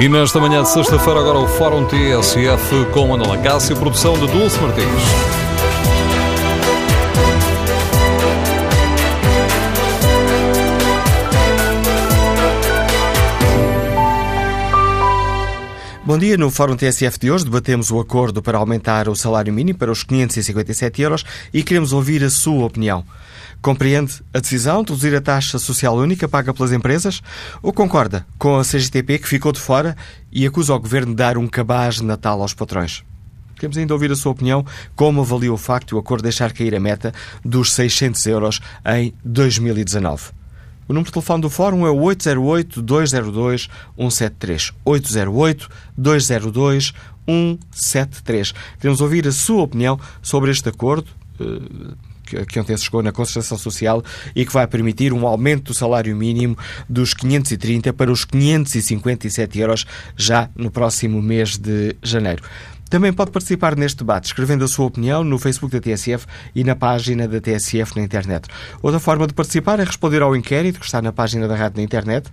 E nesta manhã de sexta-feira, agora o Fórum TSF com Ana Lacácio, produção de Dulce Martins. Bom dia. No Fórum TSF de hoje debatemos o acordo para aumentar o salário mínimo para os 557 euros e queremos ouvir a sua opinião. Compreende a decisão de reduzir a taxa social única paga pelas empresas? Ou concorda com a CGTP que ficou de fora e acusa o Governo de dar um cabaz de Natal aos patrões? Queremos ainda ouvir a sua opinião, como avalia o facto de o acordo deixar cair a meta dos 600 euros em 2019. O número de telefone do Fórum é o 808-202-173. 808-202-173. Queremos ouvir a sua opinião sobre este acordo que ontem se chegou na concertação social e que vai permitir um aumento do salário mínimo dos 530 para os 557 euros já no próximo mês de janeiro. Também pode participar neste debate, escrevendo a sua opinião no Facebook da TSF e na página da TSF na internet. Outra forma de participar é responder ao inquérito que está na página da rádio na internet.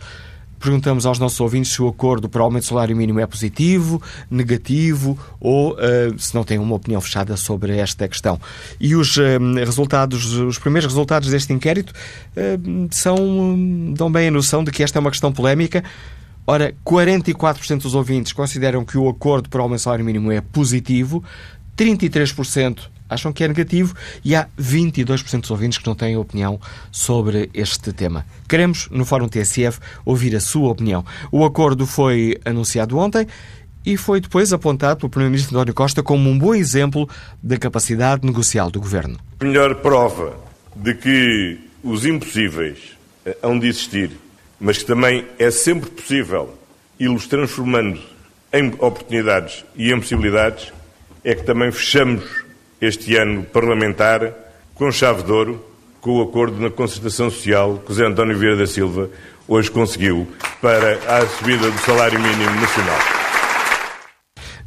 Perguntamos aos nossos ouvintes se o acordo para o aumento do salário mínimo é positivo, negativo ou uh, se não têm uma opinião fechada sobre esta questão. E os uh, resultados, os primeiros resultados deste inquérito uh, são, dão bem a noção de que esta é uma questão polémica. Ora, 44% dos ouvintes consideram que o acordo para aumento do salário mínimo é positivo, 33% acham que é negativo e há 22% dos ouvintes que não têm opinião sobre este tema. Queremos, no Fórum TSF, ouvir a sua opinião. O acordo foi anunciado ontem e foi depois apontado pelo Primeiro-Ministro António Costa como um bom exemplo da capacidade negocial do Governo. A melhor prova de que os impossíveis eh, hão de existir, mas que também é sempre possível ir-los transformando em oportunidades e em possibilidades, é que também fechamos este ano parlamentar com chave de ouro, com o acordo na concertação social que o Zé António Vieira da Silva hoje conseguiu para a subida do salário mínimo nacional.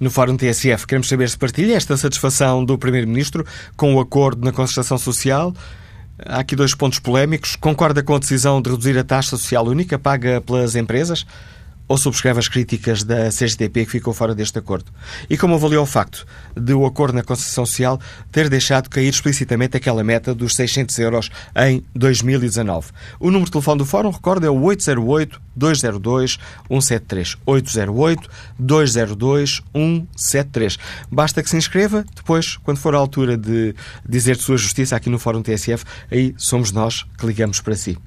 No Fórum TSF, queremos saber se partilha esta satisfação do Primeiro-Ministro com o acordo na concertação social. Há aqui dois pontos polémicos. Concorda com a decisão de reduzir a taxa social única paga pelas empresas? Ou subscreve as críticas da CGTP que ficou fora deste acordo? E como avaliou o facto de o acordo na concessão social ter deixado cair explicitamente aquela meta dos 600 euros em 2019? O número de telefone do Fórum, recorda, é o 808-202-173. 808-202-173. Basta que se inscreva, depois, quando for a altura de dizer de sua justiça aqui no Fórum TSF, aí somos nós que ligamos para si.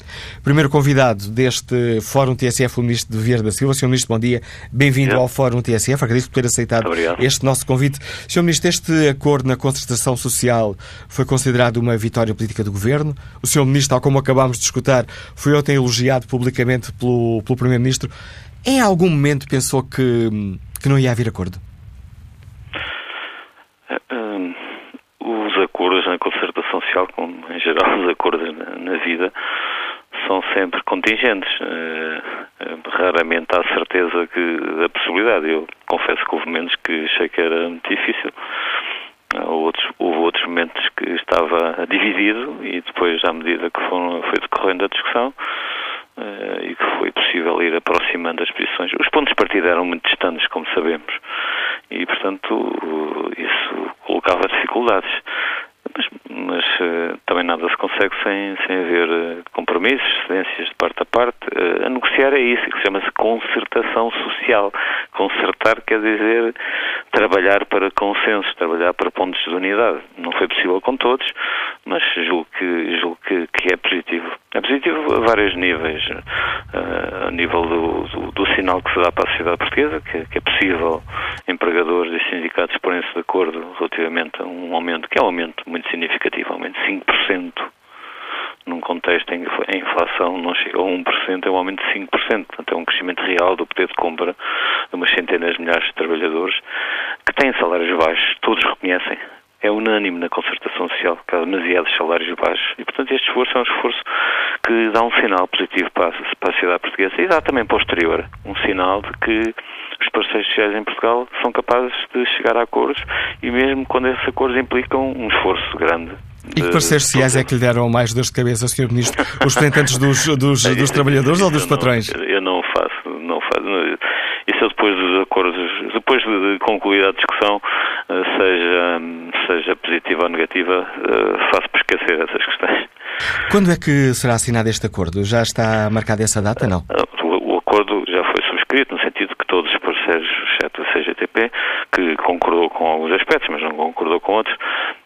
Primeiro convidado deste Fórum TSF, o Ministro de Vieira da Silva, Sr. Ministro, bom dia. Bem-vindo ao Fórum TSF. Agradeço por ter aceitado este nosso convite. Sr. Ministro, este acordo na concertação social foi considerado uma vitória política do Governo. O Sr. Ministro, tal como acabámos de escutar, foi ontem elogiado publicamente pelo, pelo Primeiro-Ministro. Em algum momento pensou que, que não ia haver acordo? Eh, eh, os acordos na concertação social, como em geral os acordos na, na vida, são sempre contingentes. Uh, raramente há certeza que, da possibilidade. Eu confesso que houve momentos que achei que era muito difícil. Outros, houve outros momentos que estava dividido e depois, à medida que foram, foi decorrendo a discussão e que foi possível ir aproximando as posições, os pontos de partida eram muito distantes, como sabemos, e, portanto, isso colocava dificuldades mas, mas uh, também nada se consegue sem, sem haver uh, compromissos, cedências de parte a parte. Uh, a negociar é isso, que chama-se concertação social. Concertar quer dizer trabalhar para consensos, trabalhar para pontos de unidade. Não foi possível com todos, mas julgo que, julgo que, que é positivo. É positivo a vários níveis. a nível do, do, do, sinal que se dá para a sociedade portuguesa, que, que é possível empregadores e sindicatos porem-se de acordo relativamente a um aumento, que é um aumento muito significativo, aumento de 5%, num contexto em que a inflação não chega a 1%, é um aumento de 5%, portanto é um crescimento real do poder de compra de umas centenas de milhares de trabalhadores que têm salários baixos, todos reconhecem, é unânime na concertação social que há demasiados salários baixos. E, portanto, este esforço é um esforço que dá um sinal positivo para a, para a sociedade portuguesa e dá também para o exterior. Um sinal de que os parceiros sociais em Portugal são capazes de chegar a acordos e mesmo quando esses acordos implicam um esforço grande e que parceiros sociais é que lhe deram mais dores de cabeça, Sr. Ministro? Os representantes dos, dos, dos trabalhadores ou dos patrões? eu não faço, não faço. Isso eu depois dos acordos, depois de concluída a discussão, uh, seja, seja positiva ou negativa, uh, faço por esquecer essas questões. Quando é que será assinado este acordo? Já está marcada essa data, não? O, o subscrito, no sentido que todos os parceiros, exceto a CGTP, que concordou com alguns aspectos, mas não concordou com outros,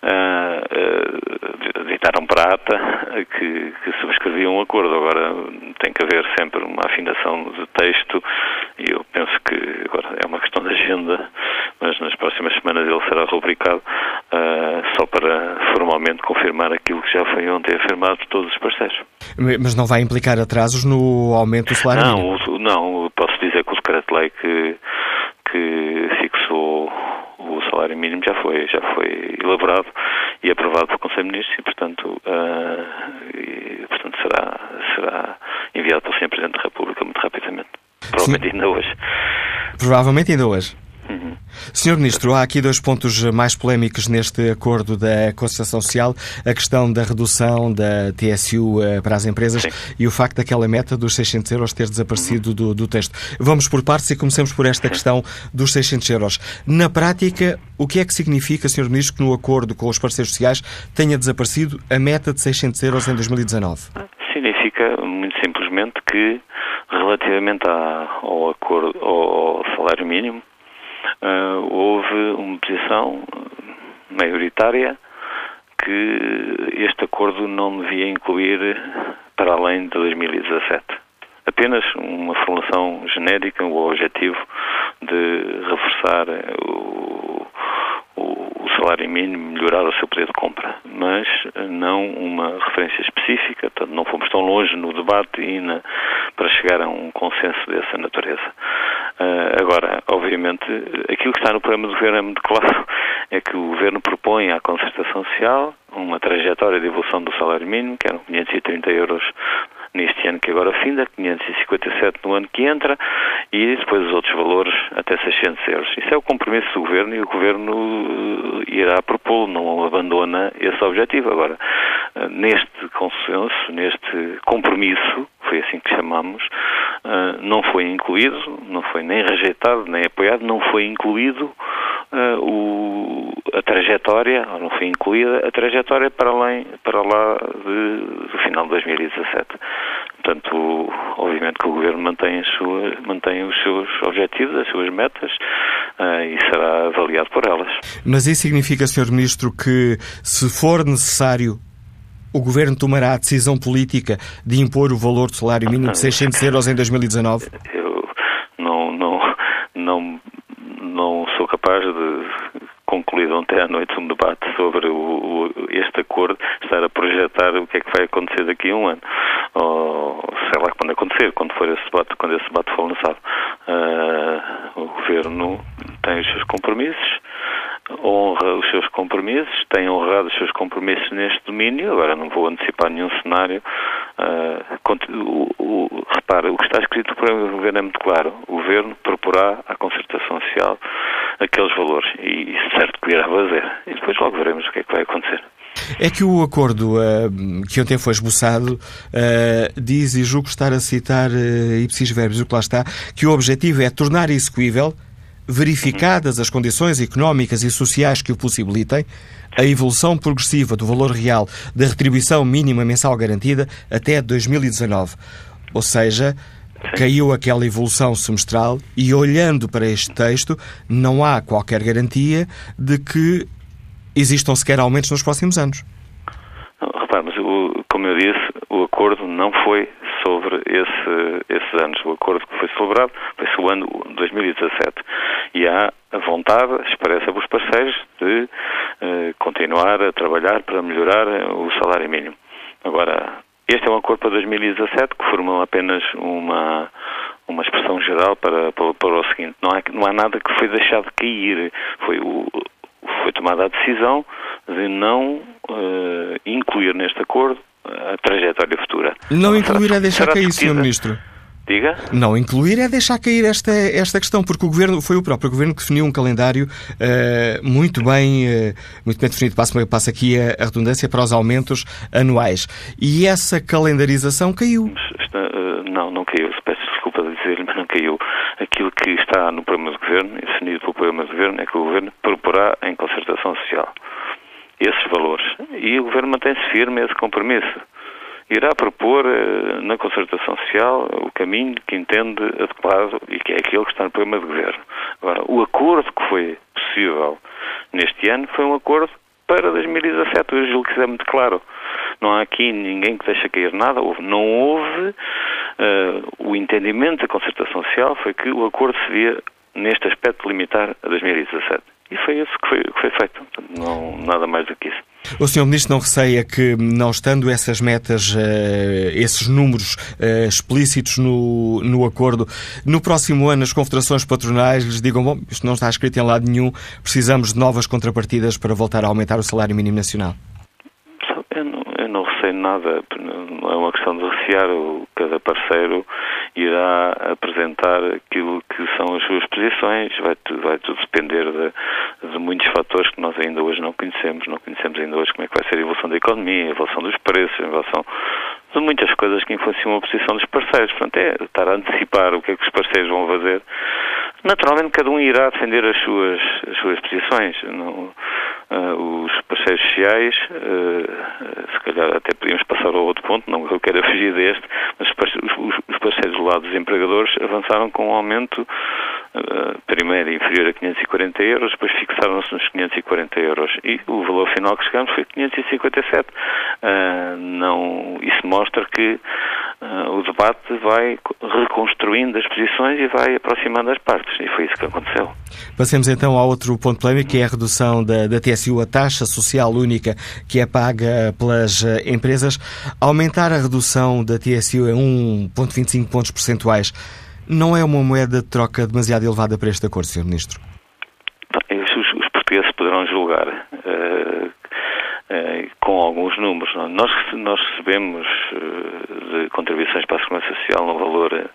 uh, uh, ditaram para a ata que, que subscreviam um acordo. Agora tem que haver sempre uma afinação de texto e eu penso que agora é uma questão de agenda, mas nas próximas semanas ele será rubricado uh, só para formalmente confirmar aquilo que já foi ontem afirmado por todos os parceiros. Mas não vai implicar atrasos no aumento do salário não, mínimo? Não, posso dizer que o decreto-lei que, que fixou o salário mínimo já foi, já foi elaborado e aprovado pelo Conselho de Ministros e, portanto, uh, e, portanto será, será enviado pelo Sr. Presidente da República muito rapidamente. Provavelmente Sim. ainda hoje. Provavelmente ainda hoje. Senhor Ministro, há aqui dois pontos mais polémicos neste acordo da Concertação Social, a questão da redução da TSU eh, para as empresas Sim. e o facto daquela meta dos 600 euros ter desaparecido do, do texto. Vamos por partes e comecemos por esta questão dos 600 euros. Na prática, o que é que significa, Senhor Ministro, que no acordo com os parceiros sociais tenha desaparecido a meta de 600 euros em 2019? Significa, muito simplesmente, que relativamente ao, acordo, ao salário mínimo, uh, houve uma posição maioritária que este acordo não devia incluir para além de 2017. Apenas uma formulação genérica, o objetivo de reforçar o, o salário mínimo, melhorar o seu poder de compra, mas não uma referência específica, portanto não fomos tão longe no debate e na, para chegar a um consenso dessa natureza. Uh, agora, obviamente, aquilo que está no programa do Governo é muito claro, é que o Governo propõe à concertação social uma trajetória de evolução do salário mínimo, que eram 530 euros neste ano que agora finda, 557 no ano que entra e depois os outros valores até 600 euros. Isso é o compromisso do Governo e o Governo eh, irá propô-lo, não abandona esse objetivo. Agora, eh, neste consenso, neste compromisso, foi assim que chamamos, eh, não foi incluído, não foi nem rejeitado, nem apoiado, não foi incluído o, a trajetória, ou não foi incluída a trajetória para além, para lá de, do final de 2017. Portanto, obviamente que o Governo mantém, sua, mantém os seus objetivos, as suas metas uh, e será avaliado por elas. Mas isso significa, Sr. Ministro, que se for necessário o Governo tomará a decisão política de impor o valor do salário mínimo de 600 euros em 2019? Eu não, não, não, não sou capaz de concluído ontem à noite um debate sobre o, o, este acordo, estar a projetar o que é que vai acontecer daqui a um ano. Ou sei lá quando acontecer, quando for esse debate, quando esse debate for lançado. Uh, o Governo tem os seus compromissos, honra os seus compromissos, tem honrado os seus compromissos neste domínio. Agora não vou antecipar nenhum cenário. Uh, o, o, repara, o que está escrito para o Governo é muito claro. O Governo proporá à concertação social aqueles valores e certo que irá fazer. E depois logo veremos o que é que vai acontecer. É que o acordo uh, que ontem foi esboçado uh, diz, e julgo estar a citar uh, ipsis verbis, o que lá está, que o objetivo é tornar execuível verificadas as condições económicas e sociais que o possibilitem, a evolução progressiva do valor real da retribuição mínima mensal garantida até 2019. Ou seja, caiu aquela evolução semestral e, olhando para este texto, não há qualquer garantia de que existam sequer aumentos nos próximos anos. Não, repare, mas o, como eu disse, o acordo não foi sobre esse, esses anos. O acordo que foi celebrado foi o ano 2017. E há a vontade expressa pelos parceiros de uh, continuar a trabalhar para melhorar o salário mínimo. Agora, este é um acordo para 2017 que formou apenas uma, uma expressão geral para, para, para, o seguinte: não há, não há nada que foi deixado cair. Foi, o, foi tomada a decisão de não uh, incluir neste acordo a trajetória futura. Não incluir é deixar cair, Sr. Ministro. Diga? Não incluir é deixar cair esta, esta questão, porque o governo foi o próprio governo que definiu um calendário uh, muito bem uh, muito bem definido. Passo, passo aqui a, a, redundância para os aumentos anuais. E essa calendarização caiu. Está, uh, não, não caiu. Peço desculpa de dizer-lhe, mas não caiu. aquilo que está no programa de governo, definido pelo programa de governo, é que o governo proporá em concertação social esses valores. E o governo mantém-se firme a esse compromisso. Irá propor eh, na concertação social o caminho que entende adequado e que é aquele que está no programa de governo. Agora, o acordo que foi possível neste ano foi um acordo para 2017. Eu julgo que é muito claro. Não há aqui ninguém que deixe cair nada. Não houve. Uh, o entendimento da concertação social foi que o acordo se via, neste aspecto, limitar a 2017. E foi isso que foi, que foi feito. Não, nada mais do que isso. O Sr. Ministro não receia que, não estando essas metas, uh, esses números uh, explícitos no, no acordo, no próximo ano as confederações patronais lhes digam: bom, isto não está escrito em lado nenhum, precisamos de novas contrapartidas para voltar a aumentar o salário mínimo nacional? Eu não, eu não receio nada, não é uma questão de recear, cada parceiro irá apresentar aquilo que são as suas posições, vai, vai tudo depender de, de, muitos fatores que nós ainda hoje não conhecemos. Não conhecemos ainda hoje como é que vai ser a evolução da economia, a evolução dos preços, a evolução de muitas coisas que influenciam a posição dos parceiros. Portanto, é estar a antecipar o que é que os parceiros vão fazer. Naturalmente, cada um irá defender as suas, as suas posições. Não, uh, os parceiros sociais, uh, se calhar até podíamos passar ao outro ponto, não eu quero fugir deste, mas os, os parceiros do lado dos empregadores avançaram com um aumento uh, primeiro inferior a 540 euros, depois fixaram-se nos 540 euros e o valor final que chegamos foi 557. não, isso mostra que o debate vai reconstruindo as posições e vai aproximando as partes e foi isso que aconteceu. Passemos então ao outro ponto polémico, que é a redução da, da TSU, a taxa social única que é paga pelas eh, empresas. Aumentar a redução da TSU em 1,25 pontos percentuais não é uma moeda de troca demasiado elevada para este acordo, Sr. Ministro? Os, os portugueses poderão julgar. Uh, uh, com alguns números. Nós, nós recebemos uh, de contribuições para a Segurança Social no valor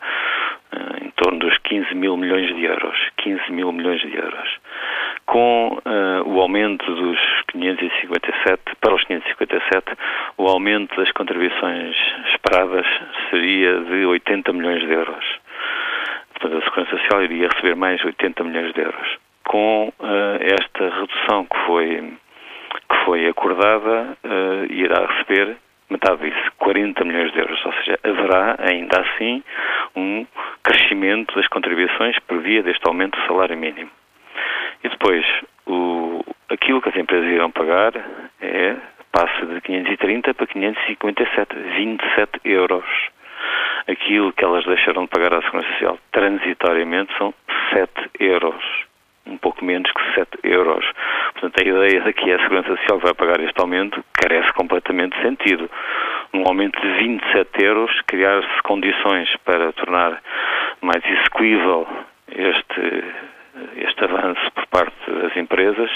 em torno dos 15 mil milhões de euros. 15 mil milhões de euros com uh, o aumento dos 557 para os 557, o aumento das contribuições esperadas seria de 80 milhões de euros. Portanto, a Segurança Social iria receber mais 80 milhões de euros. Com esta redução que foi, que foi acordada, uh, irá receber metade disso, 40 milhões de euros. Ou seja, haverá ainda assim um crescimento das contribuições por via deste aumento do salário mínimo. E depois, o, aquilo que as empresas irão pagar é passa de 530 para 557, 27 euros. Aquilo que elas deixaram de pagar à Segurança Social transitoriamente são 7 euros. Um pouco menos que 7 euros. Portanto, a ideia de que a Segurança Social vai pagar este aumento carece completamente de sentido. Um aumento de 27 euros, criar-se condições para tornar mais execuível este este avanço por parte das empresas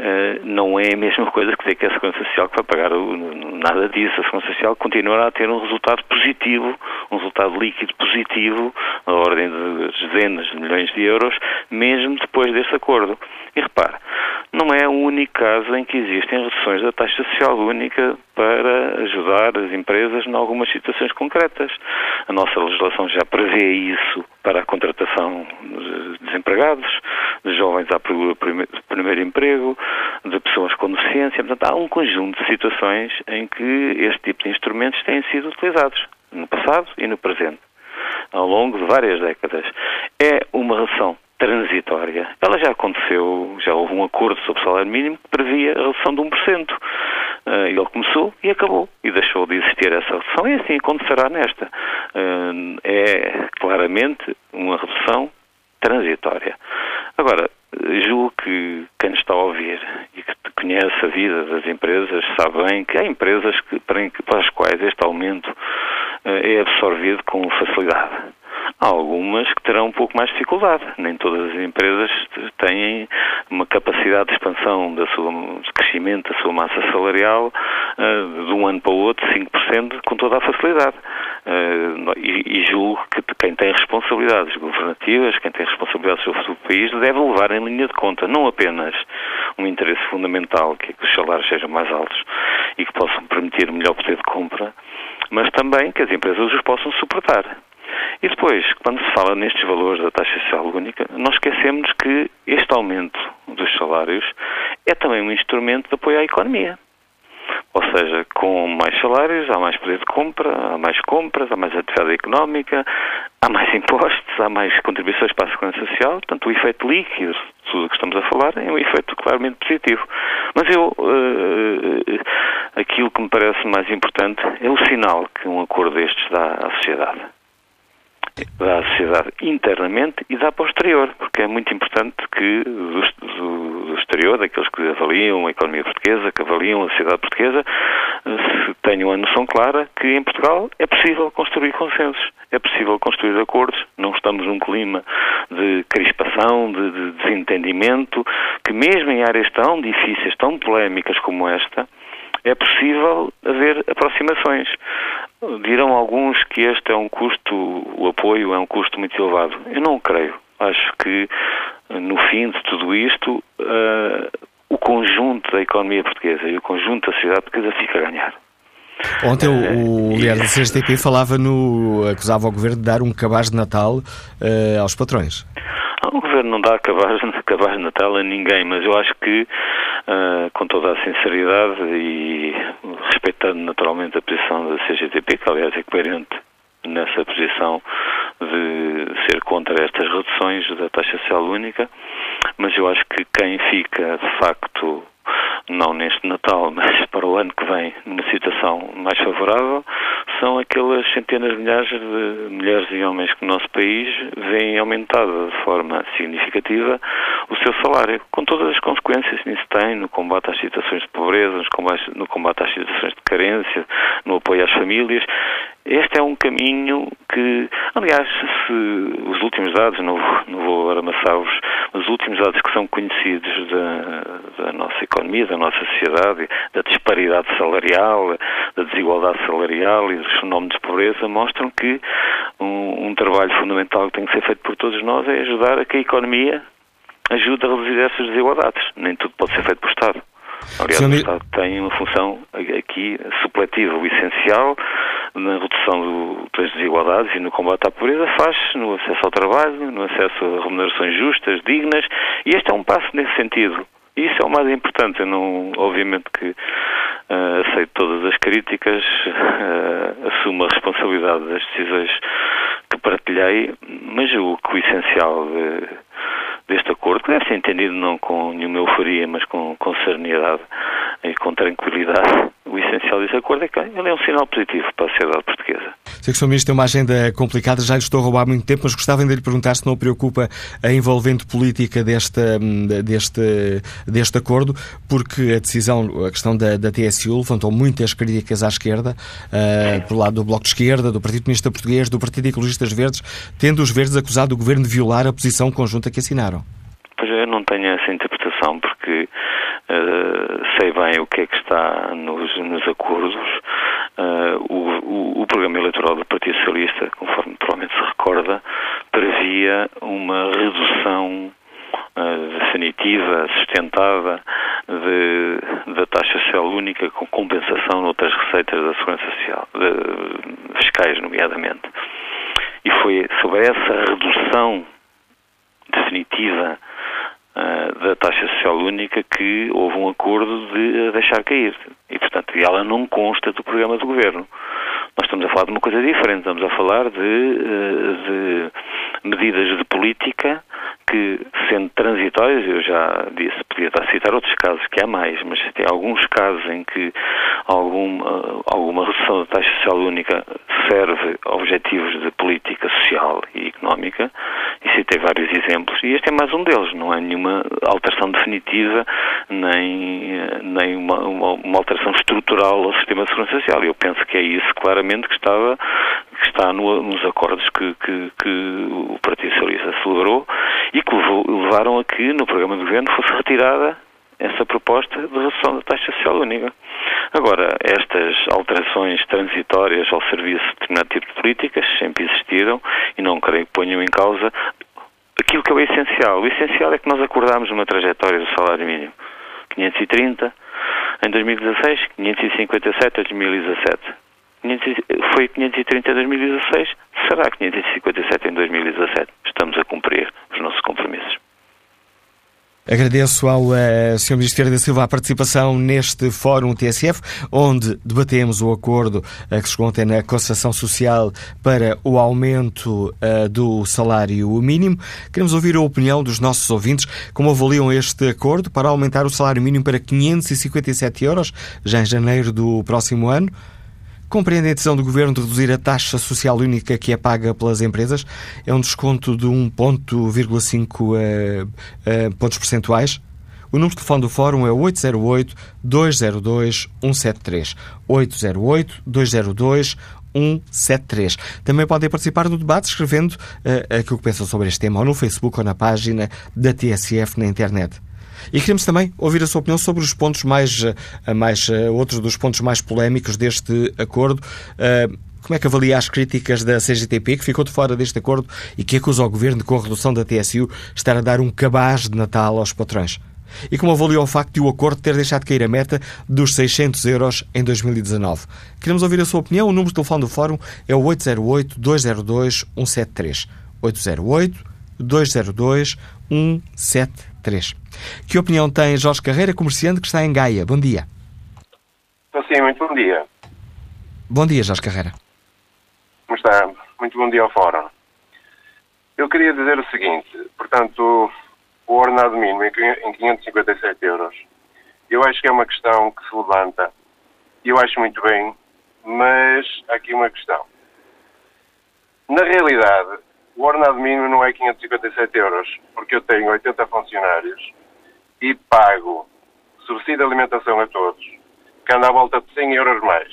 eh, não é a mesma coisa que dizer que a Segurança Social que vai pagar nada disso. A Segurança Social continuará a ter um resultado positivo, um resultado líquido positivo, na ordem de dezenas de milhões de euros, mesmo depois deste acordo. E repare, não é o único caso em que existem reduções da taxa social única para ajudar as empresas em algumas situações concretas. A nossa legislação já prevê isso para a contratação de desempregados, de jovens a primeiro emprego, de pessoas com deficiência. Portanto, há um conjunto de situações em que este tipo de instrumentos têm sido utilizados no passado e no presente, ao longo de várias décadas. É uma redução transitória. Ela já aconteceu, já houve um acordo sobre o salário mínimo que previa a redução de 1%. Uh, ele começou e acabou e deixou de existir essa redução e assim acontecerá nesta. Uh, é claramente uma redução transitória. Agora, julgo que quem está a ouvir e que conhece a vida das empresas sabe bem que há empresas que, para, para as quais este aumento uh, é absorvido com facilidade. Há algumas que terão um pouco mais dificuldade. Nem todas as empresas têm uma capacidade de expansão da sua, de crescimento da sua massa salarial uh, de um ano para o outro, 5%, com toda a facilidade. Uh, e, e, julgo que quem tem responsabilidades governativas, quem tem responsabilidades sobre o país, deve levar em linha de conta não apenas um interesse fundamental, que é que os salários sejam mais altos e que possam permitir melhor poder de compra, mas também que as empresas os possam suportar. E depois, quando se fala nestes valores da taxa social única, nós esquecemos que este aumento dos salários é também um instrumento de apoio à economia. Ou seja, com mais salários, há mais poder de compra, há mais compras, há mais atividade económica, há mais impostos, há mais contribuições para a segurança social. Portanto, o efeito líquido tudo o que estamos a falar é um efeito claramente positivo. Mas eu, uh, aquilo que me parece mais importante é o sinal que um acordo destes dá à sociedade à sociedade internamente e dá para o exterior, porque é muito importante que do, do, do, exterior, daqueles que avaliam a economia portuguesa, que avaliam a sociedade portuguesa, se tenham a noção clara que em Portugal é possível construir consensos, é possível construir acordos, não estamos num clima de crispação, de, de desentendimento, que mesmo em áreas tão difíceis, tão polémicas como esta, é possível haver aproximações. Dirão alguns que este é um custo, o apoio é um custo muito elevado. Eu não creio. Acho que, no fim de tudo isto, uh, o conjunto da economia portuguesa e o conjunto da sociedade portuguesa fica a ganhar. Ontem o, o líder da CSTP falava no. acusava o governo de dar um cabaz de Natal uh, aos patrões. O governo não dá cabaz, cabaz de Natal a ninguém, mas eu acho que, uh, com toda a sinceridade e respeitando naturalmente a posição da CGTP, que aliás é coerente nessa posição de ser contra estas reduções da taxa social única, mas eu acho que quem fica de facto não neste Natal, mas para o ano que vem, numa situação mais favorável, são aquelas centenas de milhares de mulheres e homens que no nosso país veem aumentada de forma significativa o seu salário, com todas as consequências que isso tem no combate às situações de pobreza, no combate às situações de carência, no apoio às famílias. Este é um caminho que, aliás, se os últimos dados, não não vou agora amassá-los, os últimos dados que são conhecidos da, da nossa economia, da nossa sociedade, da disparidade salarial, da desigualdade salarial e dos fenómenos de pobreza, mostram que um, um trabalho fundamental que tem que ser feito por todos nós é ajudar a que a economia ajude a reduzir essas desigualdades. Nem tudo pode ser feito por Estado. Aliás, o Estado tem uma função aqui supletiva. O essencial na redução do, das desigualdades e no combate à pobreza faz-se no acesso ao trabalho, no acesso a remunerações justas, dignas, e este é um passo nesse sentido. Isso é o mais importante. Eu não, obviamente que uh, aceito todas as críticas, uh, assumo a responsabilidade das decisões que partilhei, mas o que o essencial de, deste acordo, que deve ser entendido não com nenhuma euforia, mas com, com serenidade e com tranquilidade, o essencial desse acordo é que ele é um sinal positivo para a sociedade portuguesa. Sei que o Sr. Ministro tem uma agenda complicada, já lhe estou a roubar muito tempo, mas gostava ainda de lhe perguntar se não preocupa a envolvente política deste, deste, deste acordo, porque a decisão, a questão da, da TSU levantou muitas críticas à esquerda, uh, por lado do Bloco de Esquerda, do Partido Comunista Português, do Partido Ecologistas Verdes, tendo os Verdes acusado o Governo de violar a posição conjunta que assinaram. Pois eu não tenho essa interpretação, porque uh, sei bem o que é que está nos, nos acordos. Uh, o, o, o, programa eleitoral do Partido Socialista, conforme provavelmente se recorda, previa uma redução uh, definitiva, sustentada de, da taxa social única com compensação noutras receitas da segurança social, de, fiscais, nomeadamente. E foi sobre essa redução definitiva uh, da taxa social única que houve um acordo de deixar cair. E, portanto, ela não consta do programa do governo. Nós estamos a falar de uma coisa diferente, estamos a falar de, uh, de medidas de política que, sendo transitórias, eu já disse, podia estar a citar outros casos que há mais, mas tem alguns casos em que alguma, alguma redução da taxa social única serve a objetivos de política social e económica, e citei vários exemplos, e este é mais um deles, não é nenhuma alteração definitiva, nem, nem uma, uma, uma alteração estrutural ao sistema de segurança social. Eu penso que é isso claramente que estava que está no, nos acordos que, que, que, o Partido Socialista celebrou e que levaram a que no programa do governo fosse retirada essa proposta de redução da taxa social única. Agora, estas alterações transitórias ao serviço de determinado tipo de políticas sempre existiram e não creio que ponham em causa aquilo que é o essencial. O essencial é que nós acordámos uma trajetória do salário mínimo. 530 em 2016, 557 em 2017 foi 530 em 2016, será 557 em 2017. Estamos a cumprir os nossos compromissos. Agradeço ao uh, Sr. Ministro da Silva a participação neste Fórum TSF, onde debatemos o acordo uh, que se ontem na Concertação Social para o aumento uh, do salário mínimo. Queremos ouvir a opinião dos nossos ouvintes, como avaliam este acordo para aumentar o salário mínimo para 557 euros, já em janeiro do próximo ano. Compreende a decisão do Governo de reduzir a taxa social única que é paga pelas empresas? É um desconto de 1,5 uh, uh, pontos percentuais? O número de telefone do Fórum é 808-202-173. 808-202-173. Também podem participar do debate escrevendo uh, aquilo que pensam sobre este tema ou no Facebook ou na página da TSF na internet. E queremos também ouvir a sua opinião sobre os pontos mais, eh, mais eh, outros dos pontos mais polémicos deste acordo. Eh, como é que avalia as críticas da CGTP, que ficou de fora deste acordo e que acusa o Governo com a redução da TSU, estar a dar um cabaz de Natal aos patrões? E como avaliou o facto de o acordo ter deixado cair a meta dos 600 euros em 2019? Queremos ouvir a sua opinião. O número de telefone do Fórum é o 808-202-173. 808-202-173. Que opinião tem Jorge Carreira, comerciante que está em Gaia? Bom dia. Sim, muito bom dia. Bom dia, Jorge Carreira. Como está? Muito bom dia ao Fórum. Eu queria dizer o seguinte, portanto, o ordenado mínimo em 557 euros, eu acho que é uma questão que se levanta, eu acho muito bem, mas há aqui uma questão. Na realidade, o ordenado mínimo não é 557 euros, porque eu tenho 80 funcionários e pago subsídio de alimentação a todos, que anda à volta de 100 euros mais,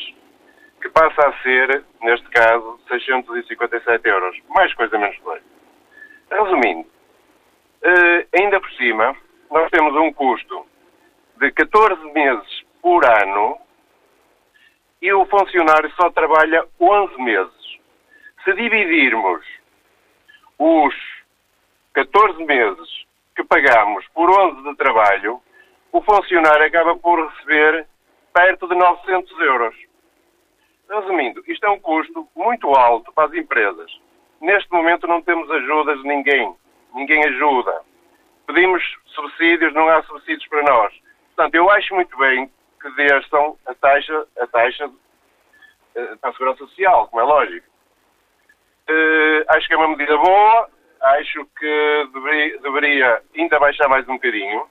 que passa a ser, neste caso, 657 euros, mais coisa menos coisa. Resumindo, eh, ainda por cima, nós temos um custo de 14 meses por ano e o funcionário só trabalha 11 meses. Se dividirmos os 14 meses que pagamos por 11 de trabalho, o funcionário acaba por receber perto de 900 euros. Resumindo, isto é um custo muito alto para as empresas. Neste momento não temos ajudas de ninguém. Ninguém ajuda. Pedimos subsídios, não há subsídios para nós. Portanto, eu acho muito bem que desçam a taxa, a taxa uh, para a Segurança Social, como é lógico. Uh, acho que é uma medida boa, acho que deveria, deveria ainda baixar mais um bocadinho,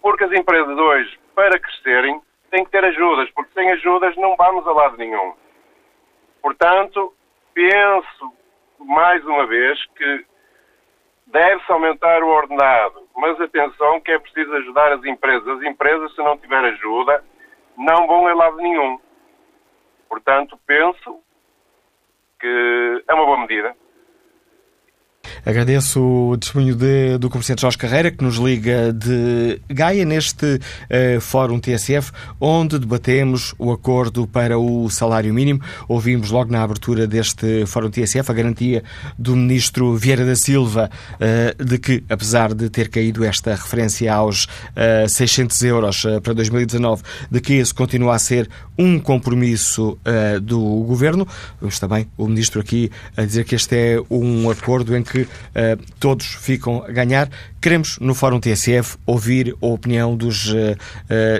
porque as empresas hoje, para crescerem, têm que ter ajudas, porque sem ajudas não vamos a lado nenhum. Portanto, penso mais uma vez que deve-se aumentar o ordenado, mas atenção que é preciso ajudar as empresas. As empresas, se não tiver ajuda, não vão a lado nenhum. Portanto, penso que é uma boa medida. Agradeço o testemunho de, do comerciante Jorge Carreira, que nos liga de Gaia neste uh, Fórum TSF, onde debatemos o acordo para o salário mínimo. Ouvimos logo na abertura deste Fórum TSF a garantia do Ministro Vieira da Silva uh, de que, apesar de ter caído esta referência aos uh, eh, 600 euros para 2019, de que esse continua a ser um compromisso do Governo. Vemos também o Ministro aqui a dizer que este é um acordo em que uh, todos ficam a ganhar. Queremos, no Fórum TSF, ouvir a opinião dos uh, uh,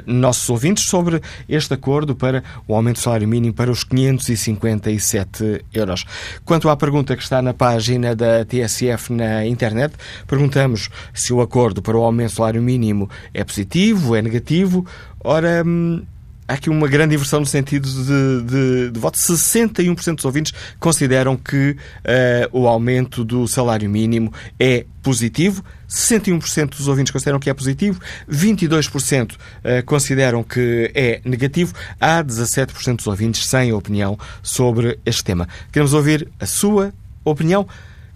nossos ouvintes sobre este acordo para o aumento do salário mínimo para os 557 euros. Quanto à pergunta que está na página da TSF na internet, perguntamos se o acordo para o aumento do salário mínimo é positivo, é negativo. Ora. Hum, há aqui uma grande inversão no sentido de, de, de voto. 61% dos ouvintes consideram que uh, o aumento do salário mínimo é positivo. 61% dos ouvintes consideram que é positivo, 22% eh, consideram que é negativo, há 17% dos ouvintes sem opinião sobre este tema. Queremos ouvir a sua opinião.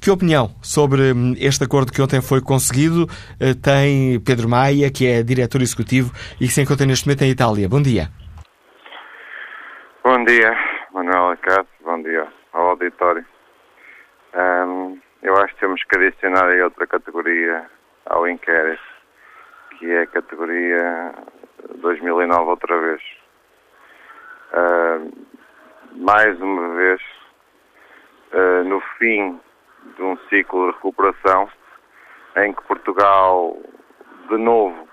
Que opinião sobre hum, este acordo que ontem foi conseguido eh, tem Pedro Maia, que é diretor executivo e que se encontra neste momento em Itália? Bom dia. Bom dia, Manuel Acácio, bom dia ao auditório. Um, eu acho que temos que adicionar aí outra categoria ao inquérito, que é a categoria 2009 outra vez. Mais uma vez, uh, no fim de um ciclo de recuperação em que Portugal, de novo,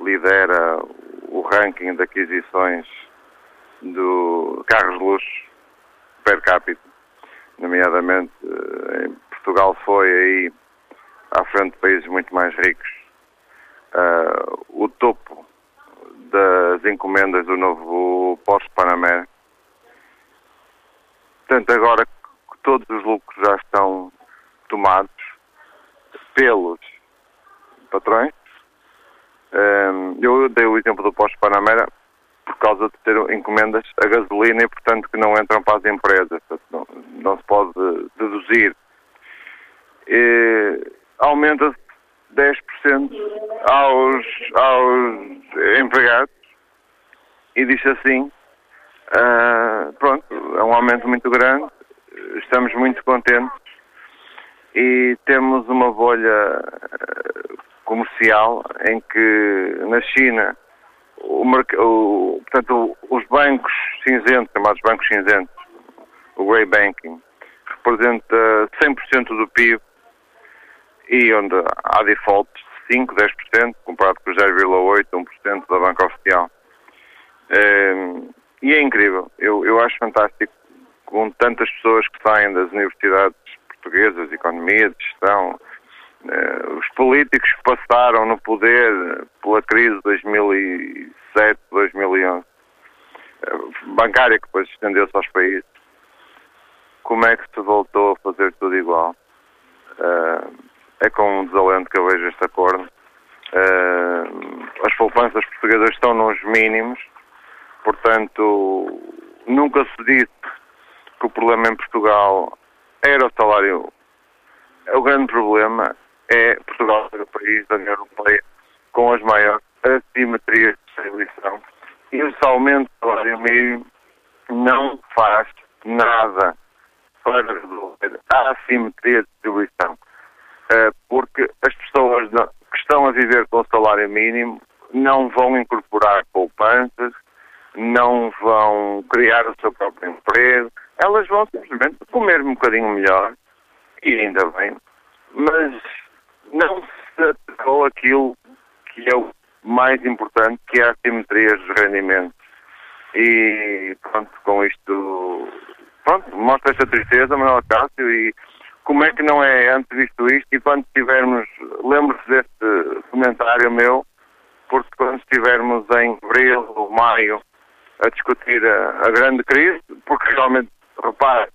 lidera o ranking de aquisições do carros de luxo per capita, nomeadamente eh, em Portugal foi aí à frente de países muito mais ricos. Uh, o topo das encomendas do novo Porsche Panamera. Portanto, agora que todos os lucros já estão tomados pelos patrões, um, eu dei o exemplo do Porsche Panamera por causa de ter encomendas a gasolina e, portanto, que não entram para as empresas. Não, não se pode deduzir. Aumenta-se 10% aos, aos empregados e diz assim, uh, pronto, é um aumento muito grande, estamos muito contentes e temos uma bolha ah, comercial em que na China o, portanto, os bancos cinzentos, chamados bancos cinzentos, o grey banking, representa 100% do PIB e onde há defaults de 5, 10%, comparado com 0,8, 1% da banca oficial. Um, e é incrível, eu, eu acho fantástico, com tantas pessoas que saem das universidades portuguesas, economia, gestão, os políticos que passaram no poder pela crise de 2007, 2011, uh, bancária que depois estendeu-se aos países, como é que se voltou a fazer tudo igual? Uh, é com um desalento que eu vejo este acordo. As poupanças portuguesas estão nos mínimos, portanto, nunca se disse que o problema em Portugal era o salário. O grande problema é Portugal ser o país da União Europeia com as maiores assimetrias de distribuição. E esse aumento do salário mínimo não faz nada para resolver a assimetria de distribuição. Eh, porque as pessoas que estão a viver com o salário mínimo não vão incorporar poupanças, não vão criar o seu próprio emprego, elas vão simplesmente comer um bocadinho melhor, e ainda bem, mas não se atacou aquilo que é o mais importante, que é a simetria dos rendimentos. E pronto, com isto, pronto, mostra esta tristeza, Manuel Cássio, e como é que não é antevisto isto e quando tivermos, lembre-se deste comentário meu, porque quando estivermos em abril ou maio a discutir a, a grande crise, porque realmente, repare,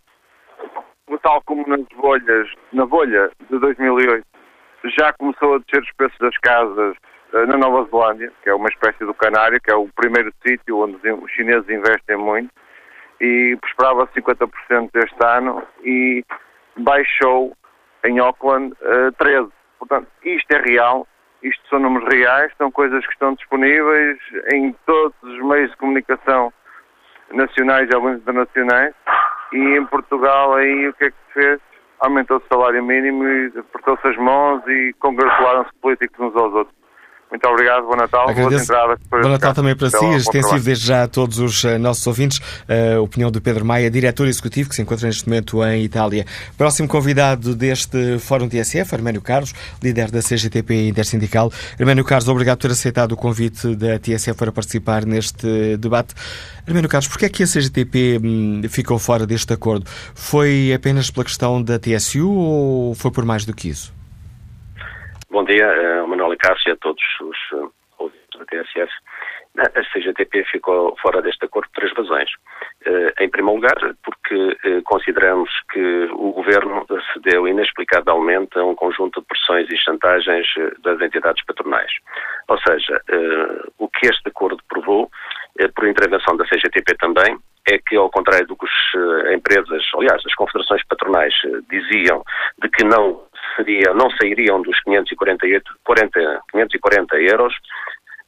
tal como nas bolhas, na bolha de 2008, já começou a descer os preços das casas uh, na Nova Zelândia, que é uma espécie do Canário, que é o primeiro sítio onde os chineses investem muito, e esperava 50% deste ano e baixou em Auckland uh, eh, 13. Portanto, isto é real, isto são números reais, são coisas que estão disponíveis em todos os meios de comunicação nacionais e alguns internacionais. E em Portugal aí o que é que se fez? Aumentou o salário mínimo e apertou-se as mãos e congratularam-se políticos uns aos outros. Muito obrigado, bom Natal. Agradeço. Bom Natal também para si, extensivo desde já a todos os uh, nossos ouvintes. A uh, opinião do Pedro Maia, diretor executivo, que se encontra neste momento em Itália. Próximo convidado deste Fórum TSF, Arménio Carlos, líder da CGTP Intersindical. Arménio Carlos, obrigado por ter aceitado o convite da TSF para participar neste debate. Arménio Carlos, porquê é que a CGTP hum, ficou fora deste acordo? Foi apenas pela questão da TSU ou foi por mais do que isso? Bom dia, uh, Manuel Cássio e a todos os uh, ouvintes da TSF. A CGTP ficou fora deste acordo por três razões. Uh, em primeiro lugar, porque uh, consideramos que o Governo cedeu inexplicavelmente a um conjunto de pressões e chantagens das entidades patronais. Ou seja, o que este acordo provou, por intervenção da CGTP também, é que, ao contrário do que as empresas, aliás, as confederações patronais diziam, de que não seria, não sairiam dos 548, 40, 540 euros,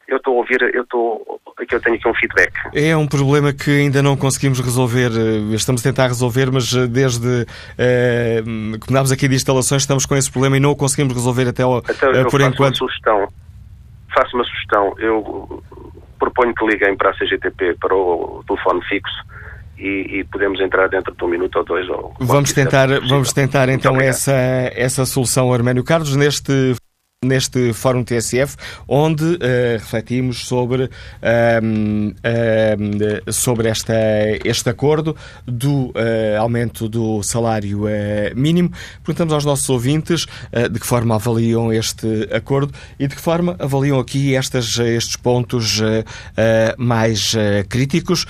eu estou a ouvir, eu estou, aqui eu tenho aqui um feedback. É um problema que ainda não conseguimos resolver, eh, estamos a tentar resolver, mas eh, desde eh, que mudámos aqui de instalações estamos com esse problema e não o conseguimos resolver até ao, então, por faço enquanto. Uma sugestão, faço uma sugestão, eu proponho que liguem para a CGTP, para o telefone fixo, e, e, podemos entrar dentro de um minuto ou dois. Ou vamos tentar, vamos tentar então essa, essa solução, Arménio Carlos, neste neste Fórum TSF, onde uh, refletimos sobre, uh, uh, sobre esta, este acordo do eh, aumento do salário eh, mínimo. Perguntamos aos nossos ouvintes de que forma avaliam este acordo e de que forma avaliam aqui estas, estes pontos mais críticos.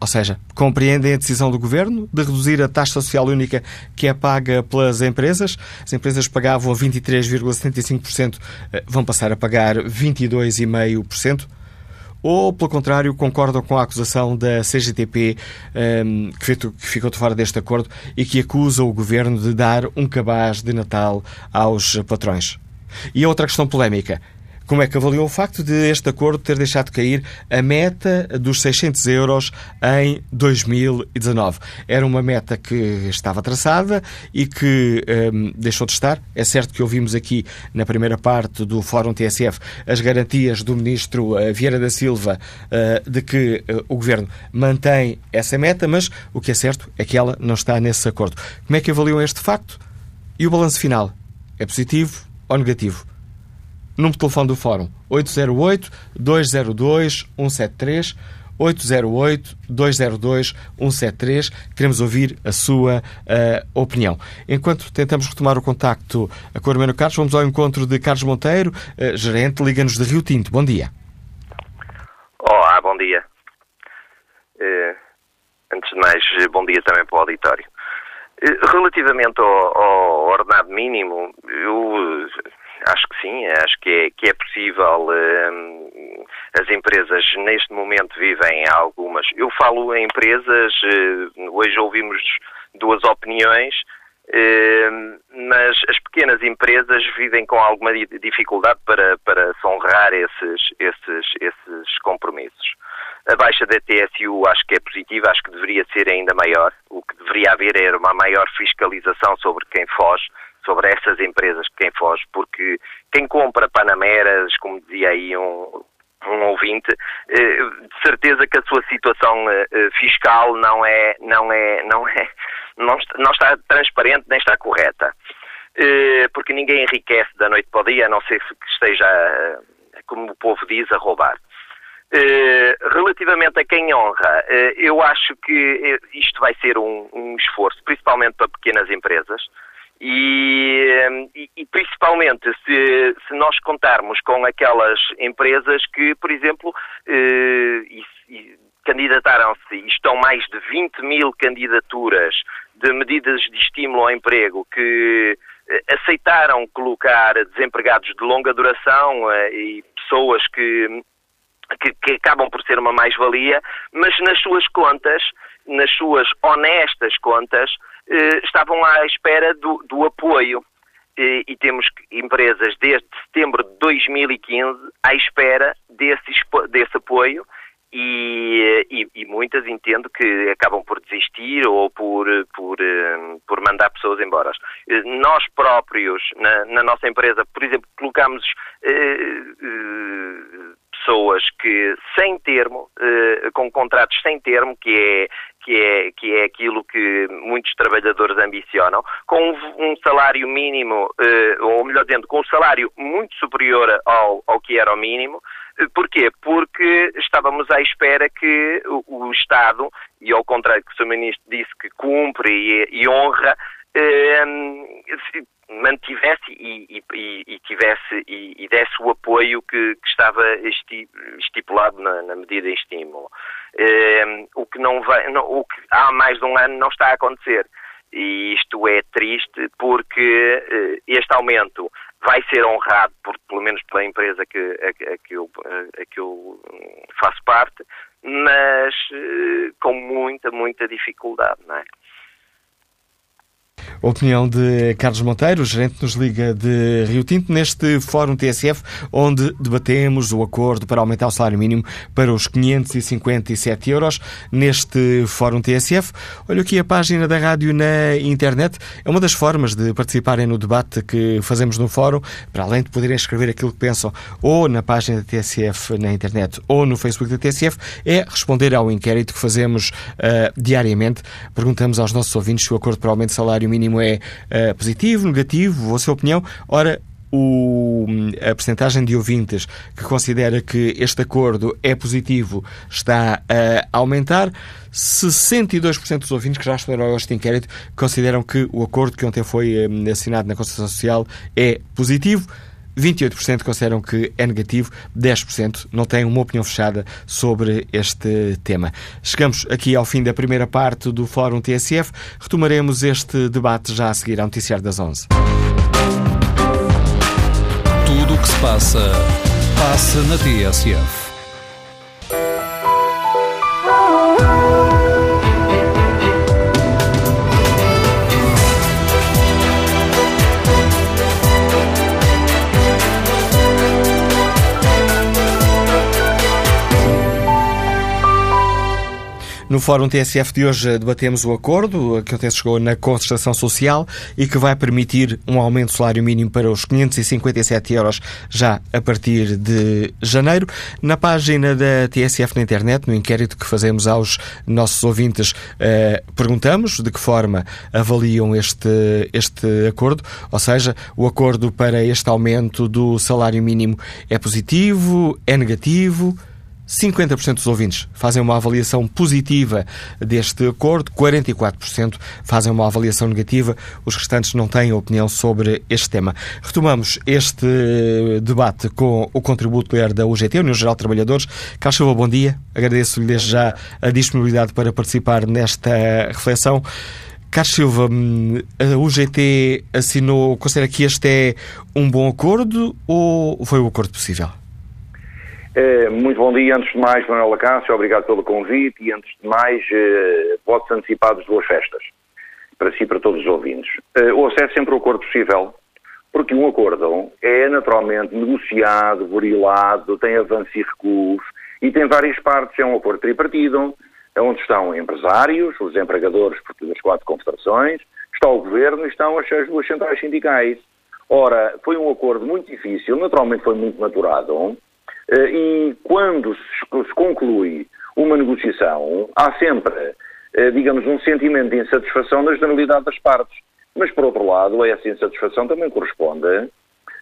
Ou seja, compreendem a decisão do Governo de reduzir a taxa social única que é paga pelas empresas. As empresas pagavam 23,75%, eh, vão passar a pagar 22,5%. Ou, pelo contrário, concordam com a acusação da CGTP, ehm, que ficou de fora deste acordo e que acusa o Governo de dar um cabaz de Natal aos patrões. E outra questão polémica. Como é que avaliou o facto de este acordo ter deixado cair a meta dos 600 euros em 2019? Era uma meta que estava traçada e que um, deixou de estar. É certo que ouvimos aqui na primeira parte do Fórum TSF as garantias do Ministro uh, Vieira da Silva uh, de que uh, o Governo mantém essa meta, mas o que é certo é que ela não está nesse acordo. Como é que avaliam este facto? E o balanço final? É positivo ou negativo? Número de telefone do Fórum 808-202-173. 808-202-173. Queremos ouvir a sua uh, opinião. Enquanto tentamos retomar o contacto com o Armeno Carlos, vamos ao encontro de Carlos Monteiro, uh, gerente Liga-nos de Rio Tinto. Bom dia. Olá, bom dia. Uh, antes de mais, bom dia também para o auditório. Relativamente ao, ao ordenado mínimo, eu acho que sim, acho que é, que é possível. Uh, as empresas neste momento vivem algumas. Eu falo em empresas, uh, hoje ouvimos duas opiniões, uh, mas as pequenas empresas vivem com alguma dificuldade para, para honrar esses, esses, esses compromissos. A baixa da TSU acho que é positiva, acho que deveria ser ainda maior. O que deveria haver era uma maior fiscalização sobre quem foge sobre essas empresas quem foge, porque quem compra Panameras, como dizia aí um, um ouvinte, eh, de certeza que a sua situação eh, eh, fiscal não é, não é, não é, não está transparente nem está correta. Porque ninguém enriquece da noite para o dia, a não ser que esteja, como o povo diz, a roubar. relativamente a quem honra, eu acho que isto vai ser um, um esforço, principalmente para pequenas empresas, e, e, e, principalmente se, se, nós contarmos com aquelas empresas que, por exemplo, eh, candidataram-se e estão mais de 20 mil candidaturas de medidas de estímulo ao emprego que eh, aceitaram colocar desempregados de longa duração eh, e pessoas que, que, que acabam por ser uma mais-valia, mas nas suas contas, nas suas honestas contas, estavam à espera do, do apoio. E, e temos empresas desde setembro de 2015 à espera desse, desse apoio e, e, e, muitas entendo que acabam por desistir ou por, por, eh, por mandar pessoas embora. Eh, nós próprios, na, na nossa empresa, por exemplo, colocamos pessoas que sem termo, com contratos sem termo, que é que é, que é aquilo que muitos trabalhadores ambicionam, com um, salário mínimo, eh, ou melhor dizendo, com um salário muito superior ao, ao que era o mínimo. Eh, porquê? Porque estávamos à espera que o, o Estado, e ao contrário que o Sr. Ministro disse que cumpre e, e honra, eh, mantivesse e, e, e tivesse e, e, desse o apoio que, que estava estipulado na, na, medida em estímulo. Eh, o que não vai, não, o que há mais de um ano não está a acontecer. E isto é triste porque eh, este aumento vai ser honrado, por, pelo menos pela empresa que, a, a, que eu, a, a que eu hum, faço parte, mas eh, com muita, muita dificuldade, não é? Opinião de Carlos Monteiro, gerente nos Liga de Rio Tinto, neste Fórum TSF, onde debatemos o acordo para aumentar o salário mínimo para os 557 euros. Neste Fórum TSF, olho aqui a página da rádio na internet. É uma das formas de participarem no debate que fazemos no Fórum, para além de poderem escrever aquilo que pensam ou na página da TSF na internet ou no Facebook da TSF, é responder ao inquérito que fazemos uh, diariamente. Perguntamos aos nossos ouvintes se o acordo para o aumento do salário mínimo mínimo é uh, positivo, negativo, a sua opinião. Ora, o, a percentagem de ouvintes que considera que este acordo é positivo está a aumentar. 62% dos ouvintes que já responderam a este inquérito consideram que o acordo que ontem foi eh, assinado na Constituição Social é positivo. 28% consideram que é negativo, 10% não têm uma opinião fechada sobre este tema. Chegamos aqui ao fim da primeira parte do Fórum TSF. Retomaremos este debate já a seguir ao Noticiário das 11. Tudo o que se passa, passa na TSF. No Fórum TSF de hoje debatemos o acordo que ontem chegou na concertação social e que vai permitir um aumento do salário mínimo para os 557 euros já a partir de janeiro. Na página da TSF na internet, no inquérito que fazemos aos nossos ouvintes, eh, perguntamos de que forma avaliam este, este acordo, ou seja, o acordo para este aumento do salário mínimo é positivo, é negativo? 50% dos ouvintes fazem uma avaliação positiva deste acordo, 44% fazem uma avaliação negativa, os restantes não têm opinião sobre este tema. Retomamos este debate com o contributo da UGT, União Geral de Trabalhadores. Carlos Silva, bom dia. Agradeço-lhe desde já a disponibilidade para participar nesta reflexão. Carlos Silva, a UGT assinou, considera que este é um bom acordo ou foi o acordo possível? Eh, muito bom dia. Antes de mais, Manuela Cássio, obrigado pelo convite e, antes de mais, uh, votos antecipados de boas festas para si e para todos os ouvintes. Uh, o acesso é sempre o acordo possível, porque um acordo é naturalmente negociado, burilado, tem avanços e recuos e tem várias partes. É um acordo tripartido, onde estão empresários, os empregadores das quatro confederações, está o governo e estão as duas centrais sindicais. Ora, foi um acordo muito difícil, naturalmente foi muito maturado eh, e quando se conclui uma negociação, há sempre, eh, digamos, um sentimento de insatisfação na generalidade das partes. Mas, por outro lado, a essa insatisfação também corresponde,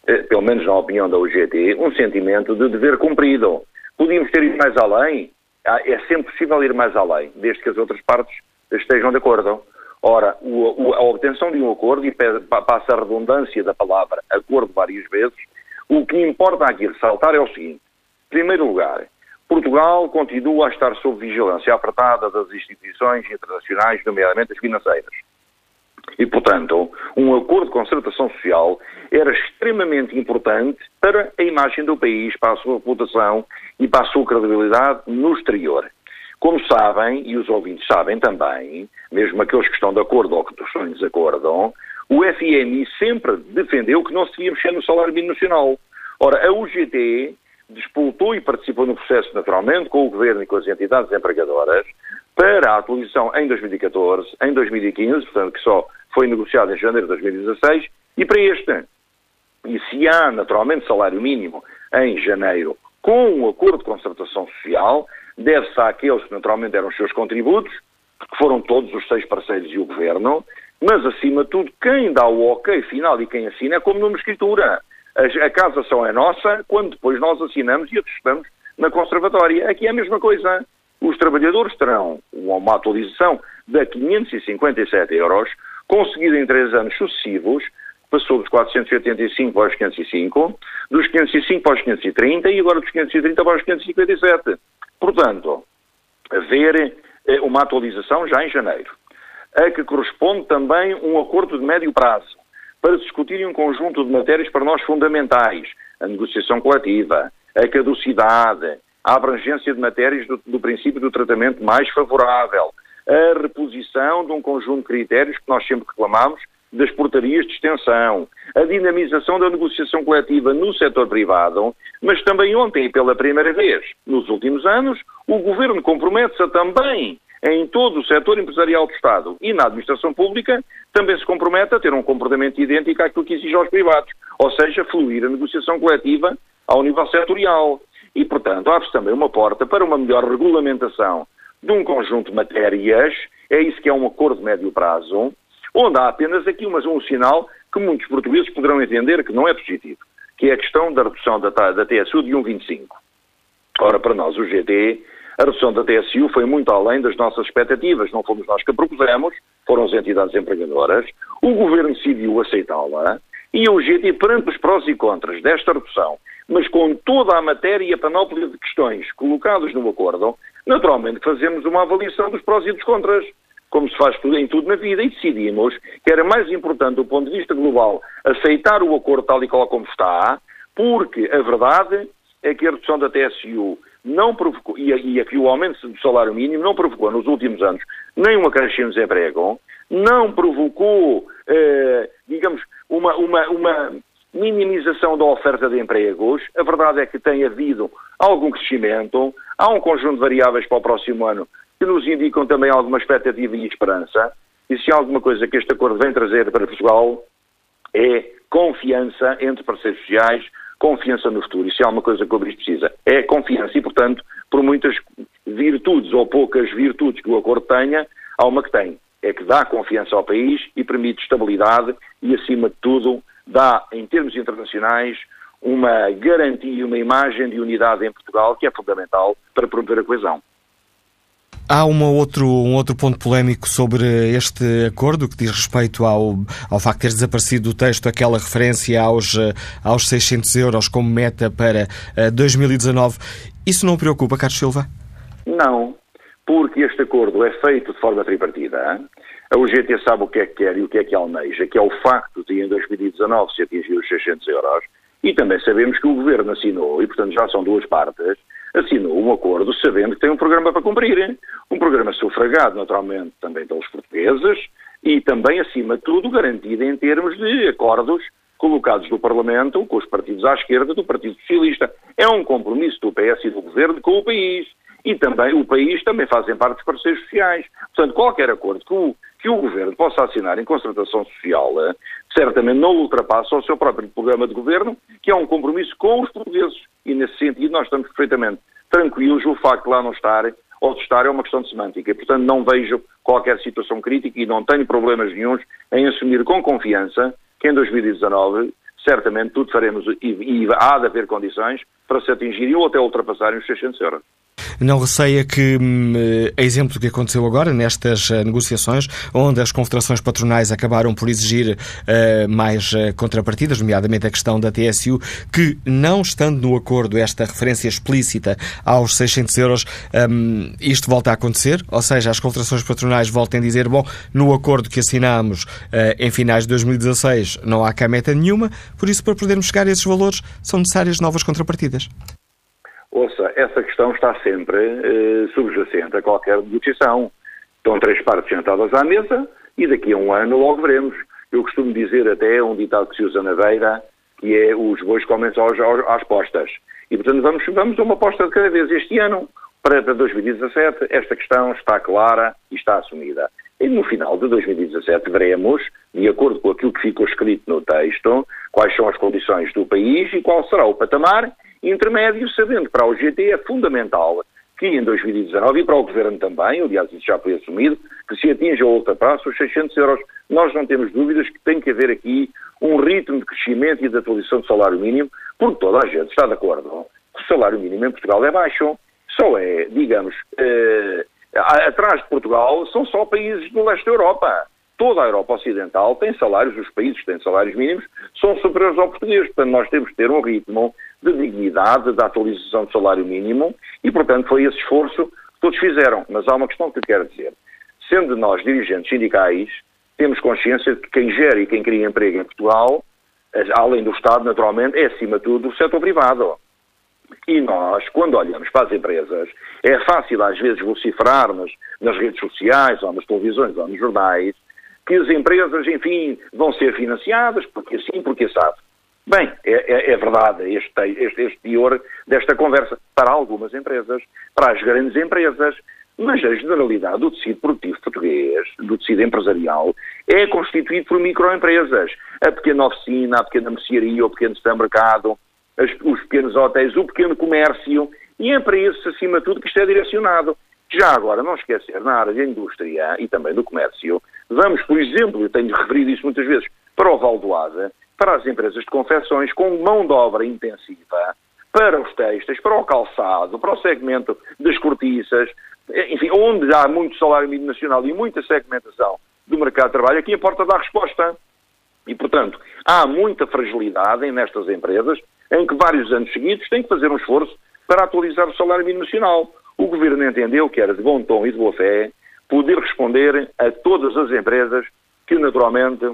eh, pelo menos na opinião da UGT, um sentimento de dever cumprido. Podíamos ter ido mais além? Ah, é sempre possível ir mais além, desde que as outras partes estejam de acordo. Ora, a obtenção de um acordo, e passa a redundância da palavra acordo várias vezes, o que importa aqui ressaltar é o seguinte: primeiro lugar, Portugal continua a estar sob vigilância apertada das instituições internacionais, nomeadamente as financeiras. E, portanto, um acordo de concertação social era extremamente importante para a imagem do país, para a sua reputação e para a sua credibilidade no exterior. Como sabem, e os ouvintes sabem também, mesmo aqueles que estão de acordo ou que estão em desacordo, o FMI sempre defendeu que não se devia mexer no salário mínimo nacional. Ora, a UGT disputou e participou no processo naturalmente com o Governo e com as entidades empregadoras para a atualização em 2014, em 2015, portanto que só foi negociado em janeiro de 2016, e para este. E se há naturalmente salário mínimo em janeiro com um acordo de concertação social, deve-se àqueles que naturalmente deram os seus contributos, que foram todos os seis parceiros e o Governo, mas acima de tudo, quem dá o ok final e quem assina é como numa escritura a casa só é nossa quando depois nós assinamos e atestamos na conservatória. Aqui é a mesma coisa. Os trabalhadores terão uma atualização de 557 euros, conseguida em três anos sucessivos, passou dos 485 para os 505, dos 505 para os 530 e agora dos 530 para os 557. Portanto, haver eh, uma atualização já em janeiro, a que corresponde também um acordo de médio prazo, para discutirem um conjunto de matérias para nós fundamentais. A negociação coletiva, a caducidade, a abrangência de matérias do, do princípio do tratamento mais favorável, a reposição de um conjunto de critérios que nós sempre reclamamos das portarias de extensão, a dinamização da negociação coletiva no setor privado, mas também ontem, pela primeira vez nos últimos anos, o Governo compromete-se também em todo o setor empresarial do Estado e na administração pública, também se compromete a ter um comportamento idêntico àquilo que exige aos privados, ou seja, fluir a negociação coletiva ao nível setorial. E, portanto, abre-se também uma porta para uma melhor regulamentação de um conjunto de matérias, é isso que é um acordo de médio prazo, onde há apenas aqui um sinal que muitos portugueses poderão entender que não é positivo, que é a questão da redução da, da TSU de 1,25. Ora, para nós, o GT, a redução da TSU foi muito além das nossas expectativas. Não fomos nós que a propusemos, foram as entidades empregadoras. O Governo decidiu aceitá-la e o GT, perante os prós e contras desta redução, mas com toda a matéria e a panóplia de questões colocadas no acordo, naturalmente fazemos uma avaliação dos prós e dos contras como se faz em tudo na vida, e decidimos que era mais importante, do ponto de vista global, aceitar o acordo tal e qual como está, porque a verdade é que a redução da TSU não provocou, e, e aqui o aumento do salário mínimo não provocou nos últimos anos nenhum acréscimo de desemprego, não provocou, eh, digamos, uma, uma, uma minimização da oferta de empregos. A verdade é que tem havido algum crescimento, há um conjunto de variáveis para o próximo ano que nos indicam também alguma expectativa e esperança. E se há alguma coisa que este acordo vem trazer para Portugal é confiança entre parceiros sociais, confiança no futuro. E se há uma coisa que o país precisa é confiança. E, portanto, por muitas virtudes ou poucas virtudes que o acordo tenha, há uma que tem. É que dá confiança ao país e permite estabilidade e, acima de tudo, dá, em termos internacionais, uma garantia e uma imagem de unidade em Portugal que é fundamental para promover a coesão. Há uma outro, um outro ponto polémico sobre este acordo que diz respeito ao, ao facto de ter desaparecido do texto aquela referência aos, aos 600 euros como meta para 2019. Eh, Isso não preocupa, Carlos Silva? Não, porque este acordo é feito de forma tripartida. A UGT sabe o que é que quer e o que é que almeja, que é o facto de em 2019 se atingir os 600 euros. E também sabemos que o Governo assinou, e portanto já são duas partes, assinou um acordo sabendo que tem um programa para cumprir. Um programa sufragado, naturalmente, também pelos portugueses e também, acima de tudo, garantido em termos de acordos colocados do Parlamento com os partidos à esquerda do Partido Socialista. É um compromisso do PS e do Governo com o país. E também o país também fazem parte dos parceiros sociais. Portanto, qualquer acordo que o, que o Governo possa assinar em concertação social certamente não ultrapassa o seu próprio programa de governo, que é um compromisso com os portugueses. E, nesse sentido, nós estamos perfeitamente tranquilos. O facto de lá não estar ou de estar é uma questão de semântica. Portanto, não vejo qualquer situação crítica e não tenho problemas nenhums em assumir com confiança que em 2019 certamente tudo faremos e, e há de haver condições para se atingirem ou até ultrapassarem os 600 euros. Não receia que, hum, a exemplo do que aconteceu agora nestas eh, negociações, onde as confederações patronais acabaram por exigir uh, mais contrapartidas, nomeadamente a questão da TSU, que não estando no acordo esta referência explícita aos 600 euros, um, isto volta a acontecer? Ou seja, as confederações patronais voltem a dizer, bom, no acordo que assinámos uh, em finais de 2016 não há cá meta nenhuma, por isso para podermos chegar a esses valores são necessárias novas contrapartidas. Ouça, essa questão está sempre eh, subjacente a qualquer negociação. Estão três partes sentadas à mesa e daqui a um ano logo veremos. Eu costumo dizer até um ditado que se usa na beira, que é os bois comem só às postas. E, portanto, vamos, vamos a uma aposta de cada vez. Este ano, para 2017, esta questão está clara e está assumida. E no final de 2017 veremos, de acordo com aquilo que ficou escrito no texto, quais são as condições do país e qual será o patamar intermédio, sabendo para a UGT é fundamental que em 2019, e para o Governo também, aliás isso já foi assumido, que se atinja ou ultrapassa os 600 euros. Nós não temos dúvidas que tem que haver aqui um ritmo de crescimento e de atualização do salário mínimo, porque toda a gente está de acordo que o salário mínimo em Portugal é baixo. Só é, digamos, eh, atrás de Portugal são só países do leste da Europa toda a Europa Ocidental tem salários, os países que têm salários mínimos são superiores ao português. Portanto, nós temos que ter um ritmo de dignidade, da atualização do salário mínimo e, portanto, foi esse esforço que todos fizeram. Mas há uma questão que eu quero dizer. Sendo nós dirigentes sindicais, temos consciência de que quem gera e quem cria emprego em Portugal, além do Estado, naturalmente, é, acima de tudo, o setor privado. E nós, quando olhamos para as empresas, é fácil às vezes vociferar nas, redes sociais, ou nas televisões, ou nos jornais, que as empresas, enfim, vão ser financiadas, porque assim, porque sabe. Bem, é, é, é verdade este, este, este teor desta conversa para algumas empresas, para as grandes empresas, mas a generalidade do tecido produtivo português, do tecido empresarial, é constituído por microempresas. A pequena oficina, a pequena mercearia, o pequeno supermercado, as, os pequenos hotéis, o pequeno comércio, e é para isso, acima de tudo, que isto é direcionado. Já agora, não esquecer, na área da indústria e também do comércio, vamos, por exemplo, eu tenho referido isso muitas vezes, para o Valdoada, para as empresas de confecções com mão de obra intensiva, para os textos, para o calçado, para o segmento das cortiças, enfim, onde há muito salário mínimo nacional e muita segmentação do mercado de trabalho, aqui a porta dá resposta. E, portanto, há muita fragilidade nestas empresas em que vários anos seguidos têm que fazer um esforço para atualizar o salário mínimo nacional. O Governo entendeu que era de bom tom e de boa fé poder responder a todas as empresas que, naturalmente,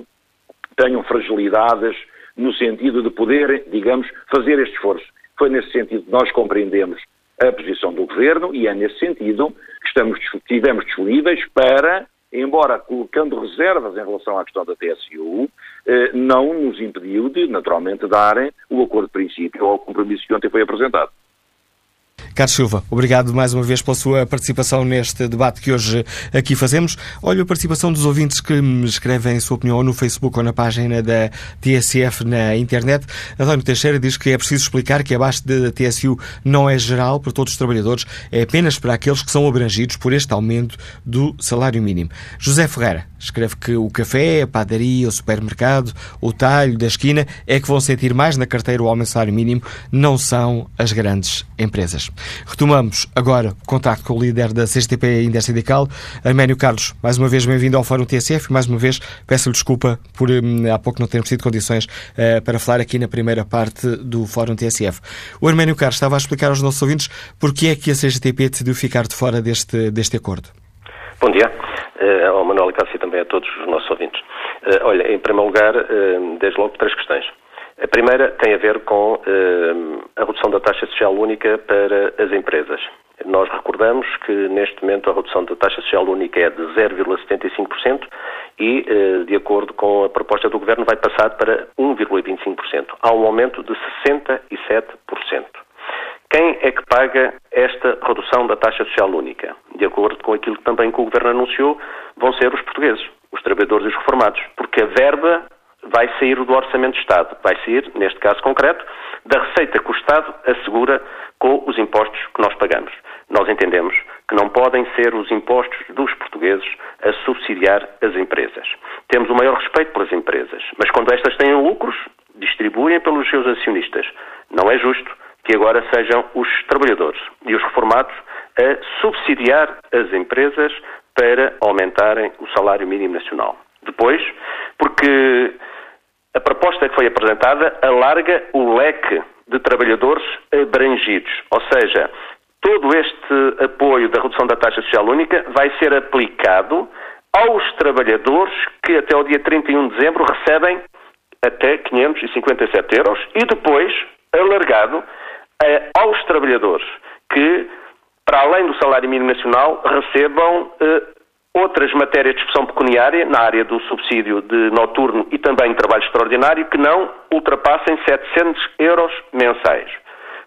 tenham fragilidades no sentido de poder, digamos, fazer este esforço. Foi nesse sentido que nós compreendemos a posição do Governo e é nesse sentido que estamos, estivemos disponíveis para, embora colocando reservas em relação à questão da TSU, não nos impediu de, naturalmente, darem o acordo de princípio ao compromisso que ontem foi apresentado. Carlos Silva, obrigado mais uma vez pela sua participação neste debate que hoje aqui fazemos. Olha a participação dos ouvintes que me escrevem a sua opinião no Facebook ou na página da TSF na internet. António Teixeira diz que é preciso explicar que abaixo da TSU não é geral para todos os trabalhadores, é apenas para aqueles que são abrangidos por este aumento do salário mínimo. José Ferreira escreve que o café, a padaria, o supermercado, o talho da esquina é que vão sentir mais na carteira o aumento do salário mínimo, não são as grandes empresas. Retomamos agora o contacto com o líder da CGTP Intersindical, Arménio Carlos. Mais uma vez, bem-vindo ao Fórum TSF mais uma vez peço-lhe desculpa por hum, há pouco não termos tido condições uh, para falar aqui na primeira parte do Fórum TSF. O Arménio Carlos estava a explicar aos nossos ouvintes porque é que a CGTP decidiu ficar de fora deste, deste acordo. Bom dia uh, ao Manuel Cássio e também a todos os nossos ouvintes. Uh, olha, em primeiro lugar, uh, desde logo, três questões. A primeira tem a ver com a redução da taxa social única para as empresas. Nós recordamos que neste momento a redução da taxa social única é de 0,75% e, de acordo com a proposta do Governo, vai passar para 1,25%. Há um aumento de 67%. Quem é que paga esta redução da taxa social única? De acordo com aquilo que também que o Governo anunciou, vão ser os portugueses, os trabalhadores e os reformados, porque a verba vai sair do Orçamento de Estado. Vai sair, neste caso concreto, da receita que o Estado assegura com os impostos que nós pagamos. Nós entendemos que não podem ser os impostos dos portugueses a subsidiar as empresas. Temos o maior respeito pelas empresas, mas quando estas têm lucros, distribuem pelos seus acionistas. Não é justo que agora sejam os trabalhadores e os reformados a subsidiar as empresas para aumentarem o salário mínimo nacional. Depois, porque a proposta que foi apresentada alarga o leque de trabalhadores abrangidos, ou seja, todo este apoio da redução da taxa social única vai ser aplicado aos trabalhadores que até o dia 31 de dezembro recebem até 557 euros e depois alargado eh, aos trabalhadores que, para além do salário mínimo nacional, recebam eh, outras matérias de expressão pecuniária na área do subsídio de noturno e também trabalho extraordinário que não ultrapassem 700 euros mensais.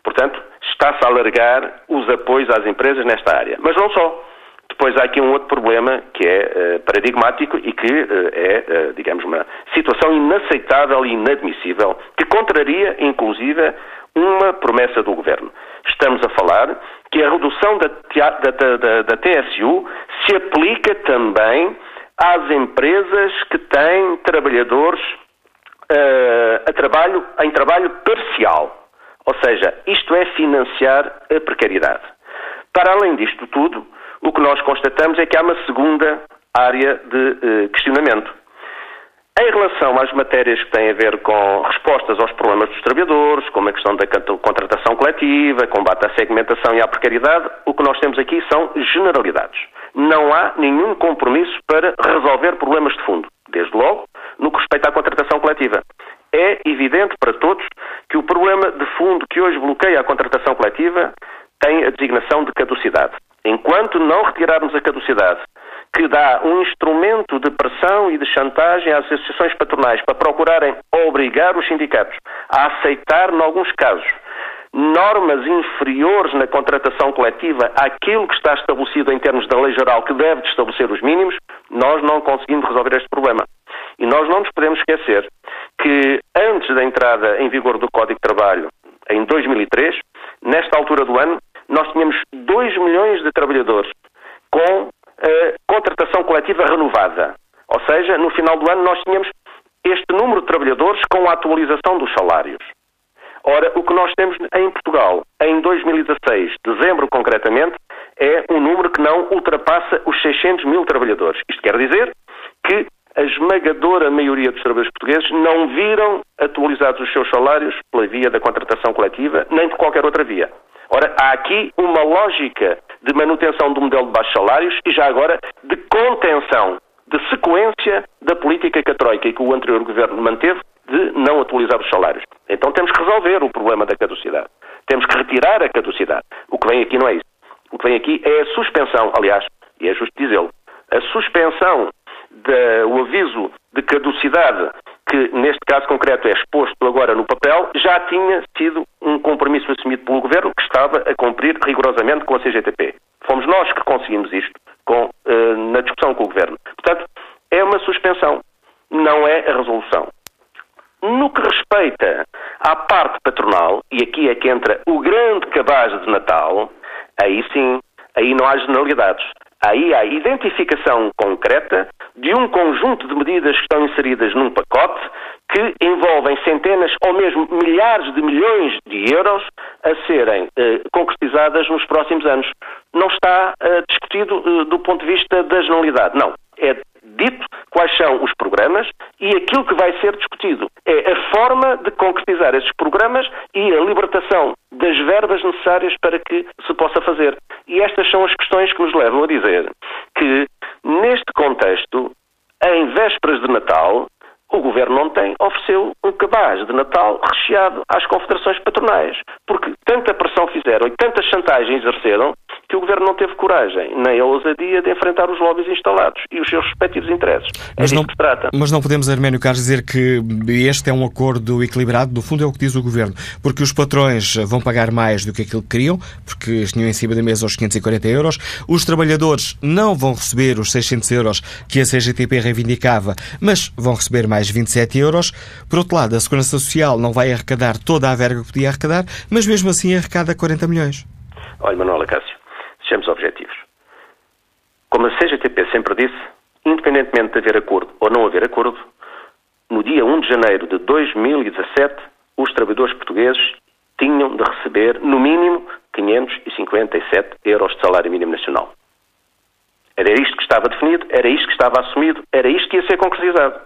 Portanto, está-se a alargar os apoios às empresas nesta área. Mas não só. Depois há aqui um outro problema que é uh, paradigmático e que uh, é, uh, digamos, uma situação inaceitável e inadmissível que contraria, inclusive, uma promessa do Governo. Estamos a falar que a redução da, da, da, da TSU se aplica também às empresas que têm trabalhadores uh, a trabalho, em trabalho parcial. Ou seja, isto é financiar a precariedade. Para além disto tudo, o que nós constatamos é que há uma segunda área de uh, questionamento em relação às matérias que têm a ver com respostas aos problemas dos trabalhadores, como a questão da contratação coletiva, combate à segmentação e à precariedade, o que nós temos aqui são generalidades. Não há nenhum compromisso para resolver problemas de fundo, desde logo no que respeita à contratação coletiva. É evidente para todos que o problema de fundo que hoje bloqueia a contratação coletiva tem a designação de caducidade. Enquanto não retirarmos a caducidade que dá um instrumento de pressão e de chantagem às associações patronais para procurarem obrigar os sindicatos a aceitar, em alguns casos, normas inferiores na contratação coletiva àquilo que está estabelecido em termos da lei geral que deve estabelecer os mínimos, nós não conseguimos resolver este problema. E nós não nos podemos esquecer que antes da entrada em vigor do Código de Trabalho, em 2003, nesta altura do ano, nós tínhamos 2 milhões de trabalhadores com contratação coletiva renovada. Ou seja, no final do ano nós tínhamos este número de trabalhadores com a atualização dos salários. Ora, o que nós temos em Portugal, em 2016, dezembro concretamente, é um número que não ultrapassa os 600 mil trabalhadores. Isto quer dizer que a esmagadora maioria dos trabalhadores portugueses não viram atualizados os seus salários pela via da contratação coletiva, nem de qualquer outra via. Ora, há aqui uma lógica de manutenção do modelo de baixos salários e já agora de contenção, de sequência da política que a Troika e que o anterior governo manteve de não atualizar os salários. Então temos que resolver o problema da caducidade. Temos que retirar a caducidade. O que vem aqui não é isso. O que vem aqui é a suspensão, aliás, e é justo dizê-lo, a suspensão do aviso de caducidade, que neste caso concreto é exposto agora no papel, já tinha sido um compromisso assumido pelo Governo que estava a cumprir rigorosamente com a CGTP. Fomos nós que conseguimos isto com, uh, na discussão com o Governo. Portanto, é uma suspensão, não é a resolução. No que respeita à parte patronal, e aqui é que entra o grande cabaz de Natal, aí sim, aí não há generalidades. Aí há identificação concreta de um conjunto de medidas que estão inseridas num pacote que envolvem centenas ou mesmo milhares de milhões de euros a serem eh, concretizadas nos próximos anos. Não está eh, discutido eh, do ponto de vista da generalidade. Não. É dito quais são os programas e aquilo que vai ser discutido é a forma de concretizar esses programas e a libertação das verbas necessárias para que se possa fazer. E estas são as questões que nos levam a dizer que, neste contexto, em vésperas de Natal, o Governo ontem ofereceu um cabaz de Natal recheado às confederações patronais, porque tanta pressão fizeram e tanta chantagem exerceram que o Governo não teve coragem, nem a ousadia de enfrentar os lobbies instalados e os seus respectivos interesses. É mas, não, que se trata. mas não podemos, Arménio Carlos, dizer que este é um acordo equilibrado, no fundo é o que diz o Governo, porque os patrões vão pagar mais do que aquilo que queriam, porque tinham em cima da mesa os 540 euros, os trabalhadores não vão receber os 600 euros que a CGTP reivindicava, mas vão receber mais 27 euros. Por outro lado, a Segurança Social não vai arrecadar toda a verga que podia arrecadar, mas mesmo assim arrecada 40 milhões. Olha, Manuela Cássio. Como a CGTP sempre disse, independentemente de haver acordo ou não haver acordo, no dia 1 de janeiro de 2017, os trabalhadores portugueses tinham de receber, no mínimo, 557 euros de salário mínimo nacional. Era isto que estava definido, era isto que estava assumido, era isto que ia ser concretizado.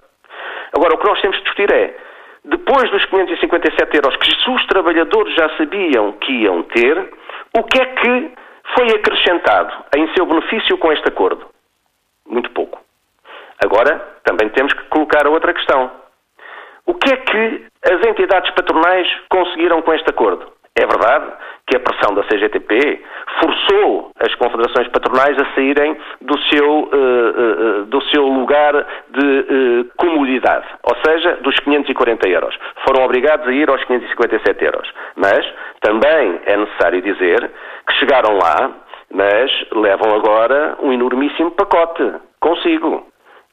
Agora, o que nós temos de discutir é, depois dos 557 euros que os trabalhadores já sabiam que iam ter, o que é que foi acrescentado em seu benefício com este acordo? Muito pouco. Agora, também temos que colocar outra questão. O que é que as entidades patronais conseguiram com este acordo? É verdade que a pressão da CGTP forçou as confederações patronais a saírem do seu, uh, uh, do seu lugar de uh, comodidade, ou seja, dos 540 euros. Foram obrigados a ir aos 557 euros. Mas também é necessário dizer que chegaram lá, mas levam agora um enormíssimo pacote consigo,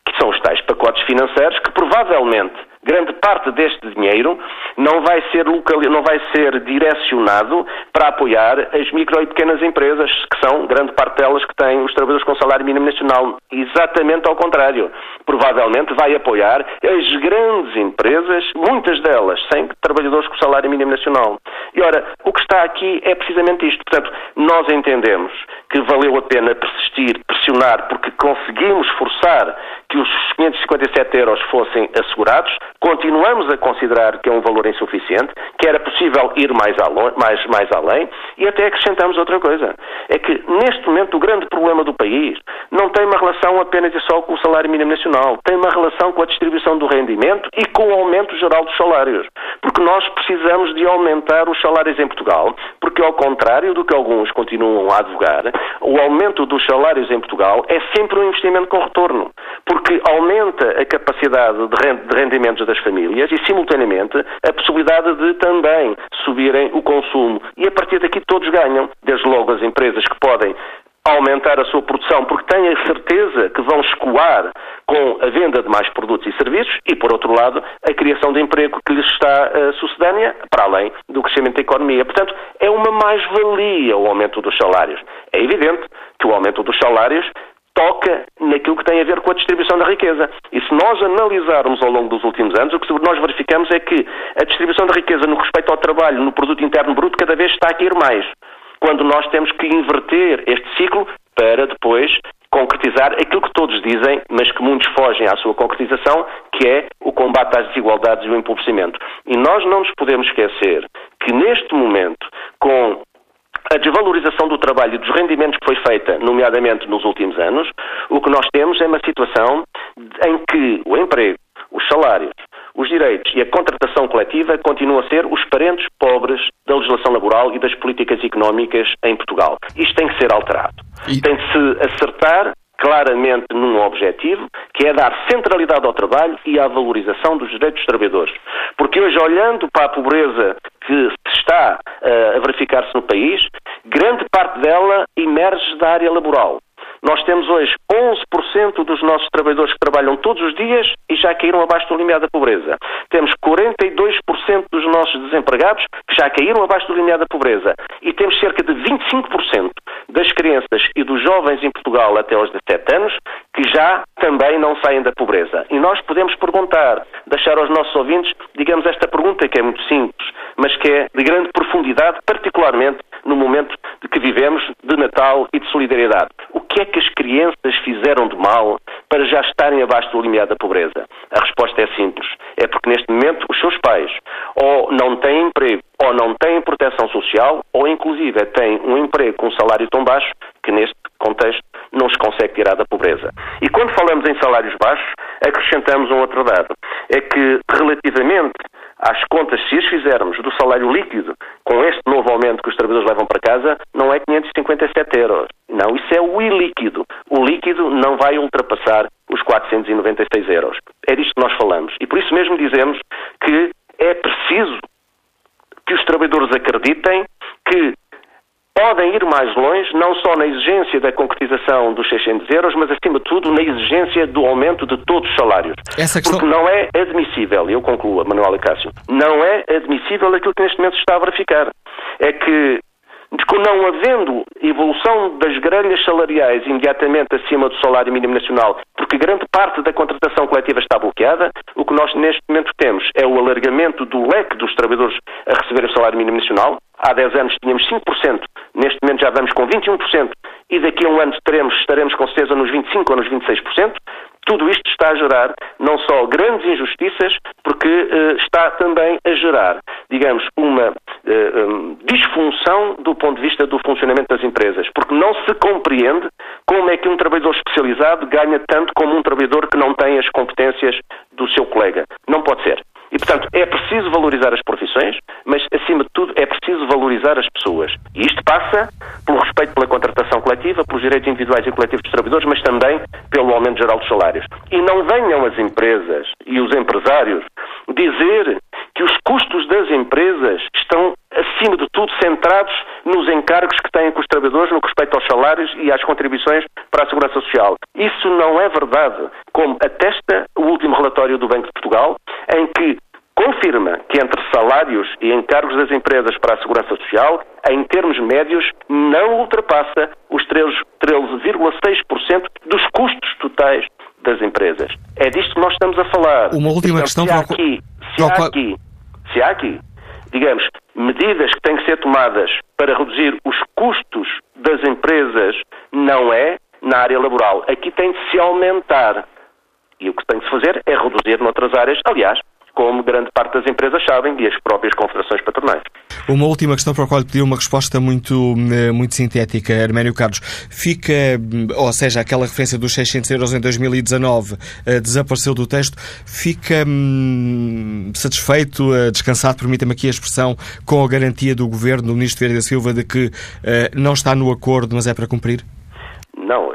que são os tais pacotes financeiros que provavelmente grande parte deste dinheiro não vai ser local, não vai ser direcionado para apoiar as micro e pequenas empresas, que são grande parte delas que têm os trabalhadores com salário mínimo nacional. Exatamente ao contrário. Provavelmente vai apoiar as grandes empresas, muitas delas sem trabalhadores com salário mínimo nacional. E ora, o que está aqui é precisamente isto. Portanto, nós entendemos que valeu a pena persistir, pressionar, porque conseguimos forçar que os 557 euros fossem assegurados. Continuamos a considerar que é um valor insuficiente, que era possível ir mais, mais, mais além e até acrescentamos outra coisa. É que neste momento o grande problema do país não tem uma relação apenas e só com o salário mínimo nacional, tem uma relação com a distribuição do rendimento e com o aumento geral dos salários. Porque nós precisamos de aumentar os salários em Portugal, porque ao contrário do que alguns continuam a advogar, o aumento dos salários em Portugal é sempre um investimento com retorno, porque aumenta a capacidade de rendimentos das famílias e, simultaneamente, a possibilidade de também subirem o consumo. E a partir daqui todos ganham, desde logo as empresas que podem aumentar a sua produção porque têm a certeza que vão escoar com a venda de mais produtos e serviços e, por outro lado, a criação de emprego que lhes está uh, sucedânea, para além do crescimento da economia. Portanto, é uma mais-valia o aumento dos salários. É evidente que o aumento dos salários toca naquilo que tem a ver com a distribuição da riqueza. E se nós analisarmos ao longo dos últimos anos, o que nós verificamos é que a distribuição da riqueza no respeito ao trabalho, no produto interno bruto, cada vez está a cair mais. Quando nós temos que inverter este ciclo para depois concretizar aquilo que todos dizem, mas que muitos fogem à sua concretização, que é o combate às desigualdades e o empobrecimento. E nós não nos podemos esquecer que neste momento, com a desvalorização do trabalho e dos rendimentos que foi feita, nomeadamente nos últimos anos, o que nós temos é uma situação em que o emprego, os salários, os direitos e a contratação coletiva continuam a ser os parentes pobres da legislação laboral e das políticas económicas em Portugal. Isto tem que ser alterado. E... Tem de se acertar claramente num objetivo, que é dar centralidade ao trabalho e à valorização dos direitos dos trabalhadores. Porque hoje, olhando para a pobreza que está uh, a verificar-se no país, grande parte dela emerge da área laboral. Nós temos hoje 11% dos nossos trabalhadores que trabalham todos os dias e já caíram abaixo do limiar da pobreza. Temos 42% dos nossos desempregados que já caíram abaixo do limiar da pobreza. E temos cerca de 25% das crianças e dos jovens em Portugal até aos 17 anos que já também não saem da pobreza. E nós podemos perguntar, deixar aos nossos ouvintes, digamos, esta pergunta que é muito simples, mas que é de grande profundidade, particularmente no momento de que vivemos de Natal e de solidariedade. O que é que as crianças fizeram de mal para já estarem abaixo do limiar da pobreza? A resposta é simples. É porque neste momento os seus pais ou não têm emprego, ou não têm proteção social, ou inclusive têm um emprego com um salário tão baixo que neste contexto não os consegue tirar da pobreza. E quando falamos em salários baixos, acrescentamos um outro dado. É que relativamente às contas, se as fizermos do salário líquido com este novo aumento que os trabalhadores levam para casa, não é 557 euros. Não, isso é o ilíquido. O líquido não vai ultrapassar os 496 euros. É disto que nós falamos. E por isso mesmo dizemos que é preciso que os trabalhadores acreditem que podem ir mais longe, não só na exigência da concretização dos 600 euros, mas acima de tudo na exigência do aumento de todos os salários. Questão... Porque não é admissível, e eu concluo, Manuel Cássio, não é admissível aquilo que neste momento se está a verificar. É que não havendo evolução das grelhas salariais imediatamente acima do salário mínimo nacional, porque grande parte da contratação coletiva está bloqueada, o que nós neste momento temos é o alargamento do leque dos trabalhadores a receber o salário mínimo nacional. Há 10 anos tínhamos 5%, neste momento já vamos com 21%, e daqui a um ano teremos, estaremos com certeza nos 25% ou nos 26%. Tudo isto está a gerar não só grandes injustiças, porque uh, está também a gerar, digamos, uma uh, um, disfunção do ponto de vista do funcionamento das empresas, porque não se compreende como é que um trabalhador especializado ganha tanto como um trabalhador que não tem as competências do seu colega. Não pode ser. E, portanto, é preciso valorizar as profissões, mas, acima de tudo, é preciso valorizar as pessoas. E isto passa pelo respeito pela contratação coletiva, pelos direitos individuais e coletivos dos trabalhadores, mas também pelo aumento geral dos salários. E não venham as empresas e os empresários dizer que os custos das empresas estão, acima de tudo, centrados nos encargos que têm com os trabalhadores no que respeita aos salários e às contribuições para a Segurança Social. Isso não é verdade, como atesta o último relatório do Banco de Portugal, em que confirma que entre salários e encargos das empresas para a segurança social, em termos médios, não ultrapassa os 13,6% dos custos totais das empresas. É disto que nós estamos a falar. Uma última então, questão se há aqui, se há aqui, se há aqui, digamos, medidas que têm que ser tomadas para reduzir os custos das empresas, não é na área laboral. Aqui tem de se aumentar E o que tem de se fazer é reduzir noutras áreas, aliás, como grande parte das empresas sabem e as próprias confederações patronais. Uma última questão para a qual pedi uma resposta muito, eh, muito sintética, Arménio Carlos. Fica, hum, ou seja, aquela referência dos 600 euros em 2019 eh, desapareceu do texto, fica hum, satisfeito, eh, descansado, permita-me aqui a expressão, com a garantia do Governo, do Ministro Vieira da Silva, de que não está no acordo, mas é para cumprir? Não,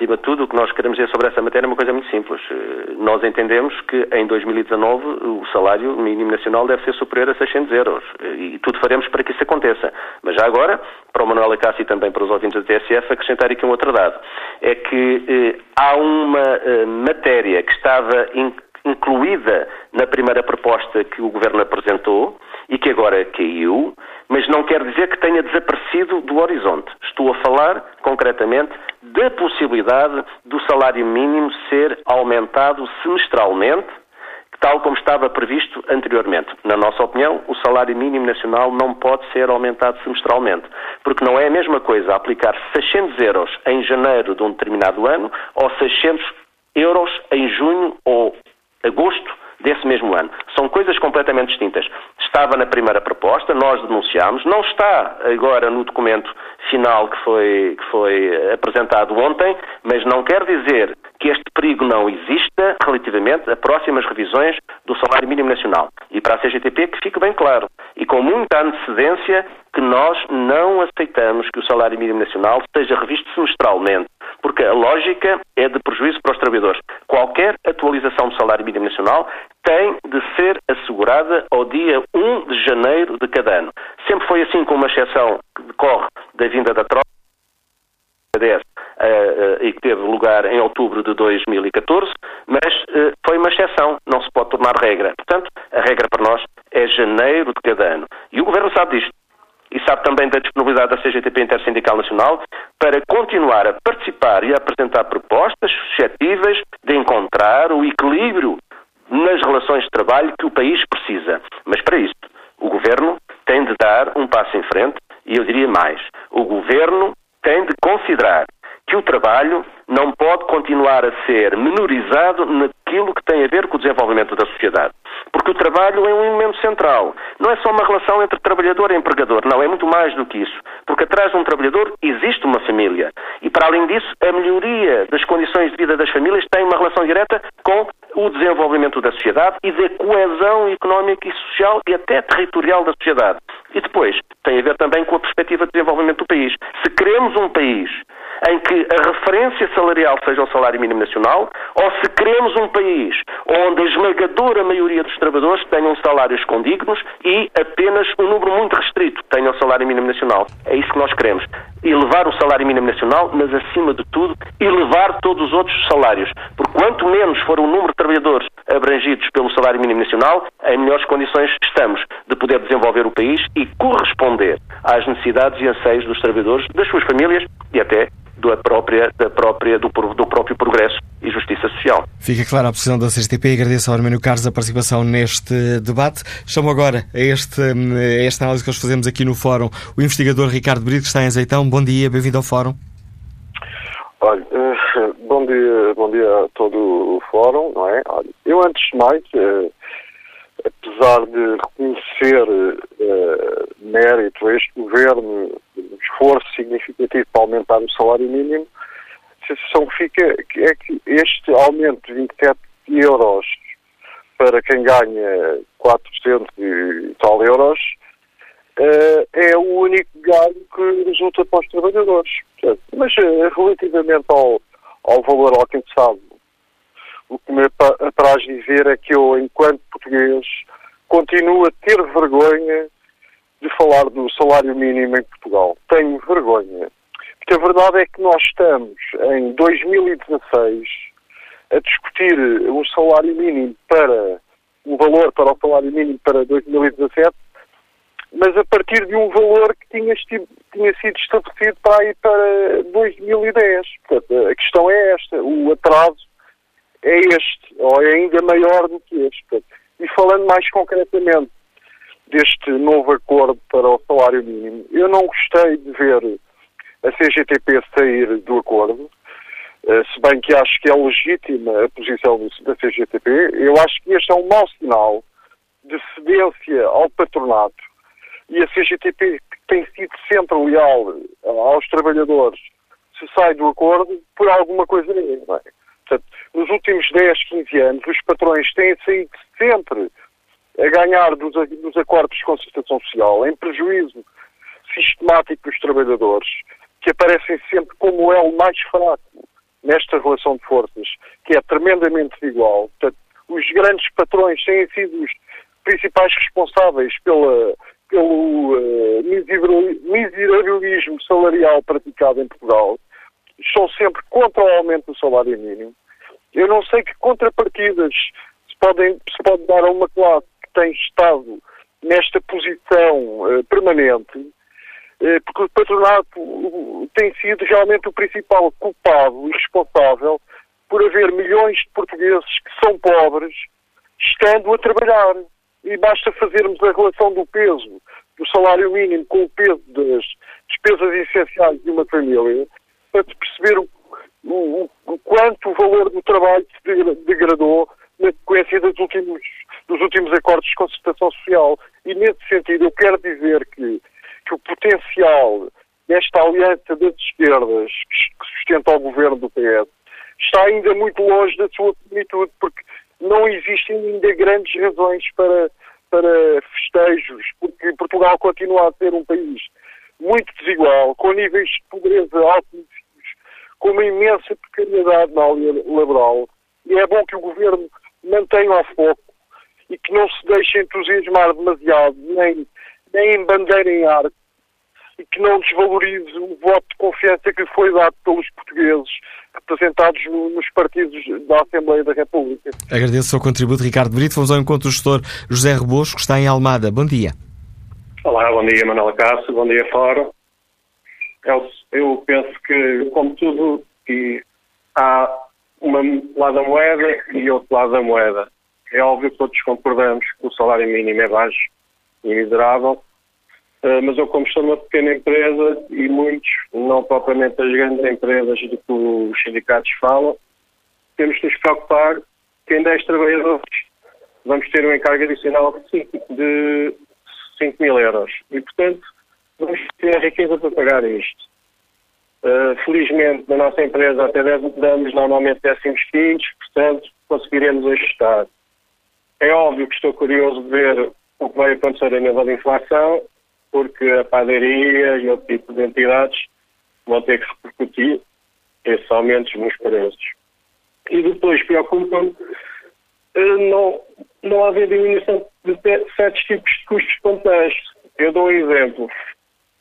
acima de tudo, o que nós queremos dizer sobre essa matéria é uma coisa muito simples. Eh, nós entendemos que em 2019 o salário mínimo nacional deve ser superior a 600 euros eh, e tudo faremos para que isso aconteça. Mas já agora, para o Manuel Acácio e também para os ouvintes da TSF, acrescentar aqui um outro dado. É que eh, há uma eh, matéria que estava in, incluída na primeira proposta que o Governo apresentou e que agora caiu, mas não quer dizer que tenha desaparecido do horizonte. Estou a falar, concretamente, da possibilidade do salário mínimo ser aumentado semestralmente, tal como estava previsto anteriormente. Na nossa opinião, o salário mínimo nacional não pode ser aumentado semestralmente, porque não é a mesma coisa aplicar 600 euros em janeiro de um determinado ano ou 600 euros em junho ou agosto desse mesmo ano. São coisas completamente distintas. Estava na primeira proposta, nós denunciámos, não está agora no documento final que foi, que foi apresentado ontem, mas não quer dizer que este perigo não exista relativamente a próximas revisões do salário mínimo nacional. E para a CGTP que fique bem claro, e com muita antecedência, que nós não aceitamos que o salário mínimo nacional seja revisto semestralmente, porque a lógica é de prejuízo para os trabalhadores. Qualquer atualização do salário mínimo nacional tem de ser assegurada ao dia 1 de janeiro de cada ano. Sempre foi assim, com uma exceção que decorre da vinda da tropa uh, uh, e que teve lugar em outubro de 2014, mas uh, foi uma exceção, não se pode tornar regra. Portanto, a regra para nós é janeiro de cada ano. E o Governo sabe disto. E sabe também da disponibilidade da CGTP Intersindical Nacional para continuar a participar e a apresentar propostas suscetíveis de encontrar o equilíbrio nas relações de trabalho que o país precisa. Mas para isso, o Governo tem de dar um passo em frente e eu diria mais: o Governo tem de considerar que o trabalho não pode continuar a ser menorizado naquilo que tem a ver com o desenvolvimento da sociedade. Porque o trabalho é um elemento central. Não é só uma relação entre trabalhador e empregador. Não, é muito mais do que isso. Porque atrás de um trabalhador existe uma família. E, para além disso, a melhoria das condições de vida das famílias tem uma relação direta com o desenvolvimento da sociedade e da coesão económica e social e até territorial da sociedade. E depois, tem a ver também com a perspectiva de desenvolvimento do país. Se queremos um país em que a referência salarial seja o salário mínimo nacional, ou se queremos um país onde a esmagadora maioria dos trabalhadores tenham salários condignos e apenas um número muito restrito tenha o salário mínimo nacional. É isso que nós queremos. Elevar o salário mínimo nacional, mas acima de tudo, elevar todos os outros salários. Porque quanto menos for o número de trabalhadores abrangidos pelo salário mínimo nacional, em melhores condições estamos de poder desenvolver o país e corresponder às necessidades e anseios dos trabalhadores, das suas famílias e até da própria, da própria, do, do próprio progresso e justiça social. Fica clara a posição da CSTP e agradeço ao Arménio Carlos a participação neste debate. Chamo agora a, este, a esta análise que nós fazemos aqui no Fórum o investigador Ricardo Brito, que está em Azeitão. Bom dia, bem-vindo ao Fórum. Olha, eh, bom dia, bom dia a todo o Fórum, não é? Olha, eu antes de mais, eh, apesar de reconhecer uh, mérito a este governo, um esforço significativo para aumentar o salário mínimo, a sensação que fica é que este aumento de 27 euros para quem ganha 400 e tal euros uh, é o único ganho que resulta para os trabalhadores. Mas uh, relativamente ao, ao valor alcançado o que me apraz dizer é que eu, enquanto português, continuo a ter vergonha de falar do salário mínimo em Portugal. Tenho vergonha. Porque a verdade é que nós estamos em 2016 a discutir um salário mínimo para um valor para o salário mínimo para 2017, mas a partir de um valor que tinha, tinha sido estabelecido para aí para 2010. Portanto, a questão é esta, o atraso é este, ou é ainda maior do que este. E falando mais concretamente deste novo acordo para o salário mínimo, eu não gostei de ver a CGTP sair do acordo. Uh, se bem que acho que é legítima a posição da CGTP, eu acho que este é um mau sinal de cedência ao patronato e a CGTP, que tem sido sempre leal aos trabalhadores, se sai do acordo por alguma coisa nenhuma. Portanto, nos últimos 10, 15 anos, os patrões têm saído sempre a ganhar dos, dos acordos de concertação social, em prejuízo sistemático dos trabalhadores, que aparecem sempre como o elo mais fraco nesta relação de forças, que é tremendamente desigual. Portanto, os grandes patrões têm sido os principais responsáveis pela, pelo uh, miserabilismo salarial praticado em Portugal. São sempre contra o aumento do salário mínimo. Eu não sei que contrapartidas se, podem, se pode dar a uma classe que tem estado nesta posição uh, permanente, uh, porque o patronato tem sido realmente o principal culpado e responsável por haver milhões de portugueses que são pobres estando a trabalhar. E basta fazermos a relação do peso do salário mínimo com o peso das despesas essenciais de uma família para perceber o o, o, quanto o valor do trabalho se degradou na sequência dos últimos, dos últimos acordos de concertação social. E, nesse sentido, eu quero dizer que, que o potencial desta aliança das esquerdas que sustenta o governo do PS está ainda muito longe da sua plenitude, porque não existem ainda grandes razões para, para festejos, porque Portugal continua a ser um país muito desigual, com níveis de pobreza altos com uma imensa precariedade na área laboral. E é bom que o Governo mantenha o foco e que não se deixe entusiasmar demasiado, nem, nem em bandeira em ar, e que não desvalorize o voto de confiança que foi dado pelos portugueses representados no, nos partidos da Assembleia da República. Agradeço o seu contributo, Ricardo Brito. Vamos ao encontro do gestor José Rebosco, que está em Almada. Bom dia. Olá, bom dia, Manuela Cássio. Bom dia, Fórum. Eu, eu penso que, como tudo, que há um lado da moeda e outro lado da moeda. É óbvio que todos concordamos que o salário mínimo é baixo e miserável, eh, mas eu, como estou numa pequena empresa e muitos, não propriamente as grandes empresas do que os sindicatos falam, temos que nos preocupar que em 10 trabalhadores vamos ter um encargo adicional de 5, de 5 mil euros. E, portanto, vamos ter a riqueza para pagar isto. Uh, felizmente, na nossa empresa até damos normalmente décimos quintos, portanto, conseguiremos ajustar. É óbvio que estou curioso de ver o que vai acontecer a nível de inflação, porque a padaria e outro tipo de entidades vão ter que repercutir esses aumentos nos preços. E depois preocupa-me não, não haver diminuição de certos tipos de custos de contexto. Eu dou um exemplo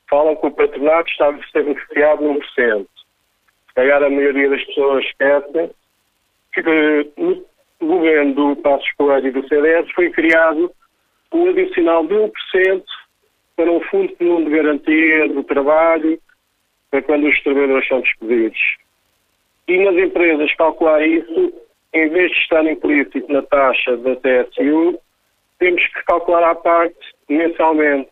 falam que o patronato está a ser beneficiado num por cento. Se calhar a maioria das pessoas esquecem que no governo do Passos Coelho e do CDS foi criado um adicional de 1% para um fundo comum de garantia do trabalho para quando os trabalhadores são despedidos. E nas empresas calcular isso, em vez de estar implícito na taxa da TSU, temos que calcular à parte mensalmente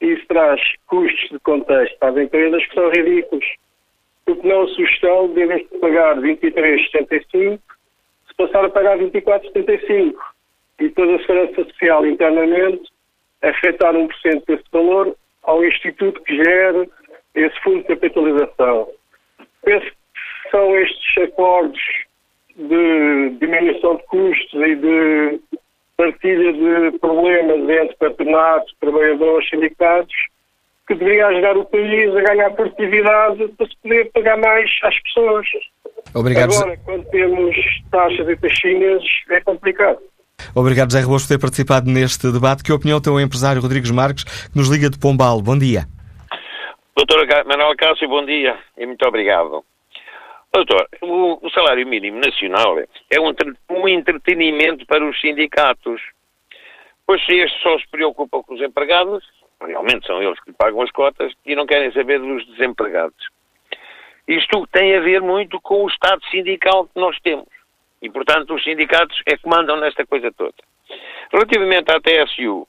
isso traz custos de contexto para as empresas que são ridículos. Porque não sugestão de, em vez de pagar 23,75, se passar a pagar 24,75 e depois a Segurança Social internamente afetar 1% desse valor ao Instituto que gera esse fundo de capitalização. Penso que são estes acordos de diminuição de custos e de partilha de problemas entre patronatos, trabalhadores, sindicatos, que deveria ajudar o país a ganhar produtividade para se poder pagar mais às pessoas. Obrigado. Agora, quando temos taxas e taxinhas, é complicado. Obrigado, José Rebouças, por ter participado neste debate. Que opinião tem o empresário Rodrigues Marques, que nos liga de Pombal? Bom dia. Doutor Manuel Cássio, bom dia e muito obrigado. Doutor, o, o, salário mínimo nacional é um, um entretenimento para os sindicatos. Pois se estes só se preocupam com os empregados, realmente são eles que pagam as cotas e não querem saber dos desempregados. Isto tem a ver muito com o Estado sindical que nós temos. E, portanto, os sindicatos é que mandam nesta coisa toda. Relativamente à TSU,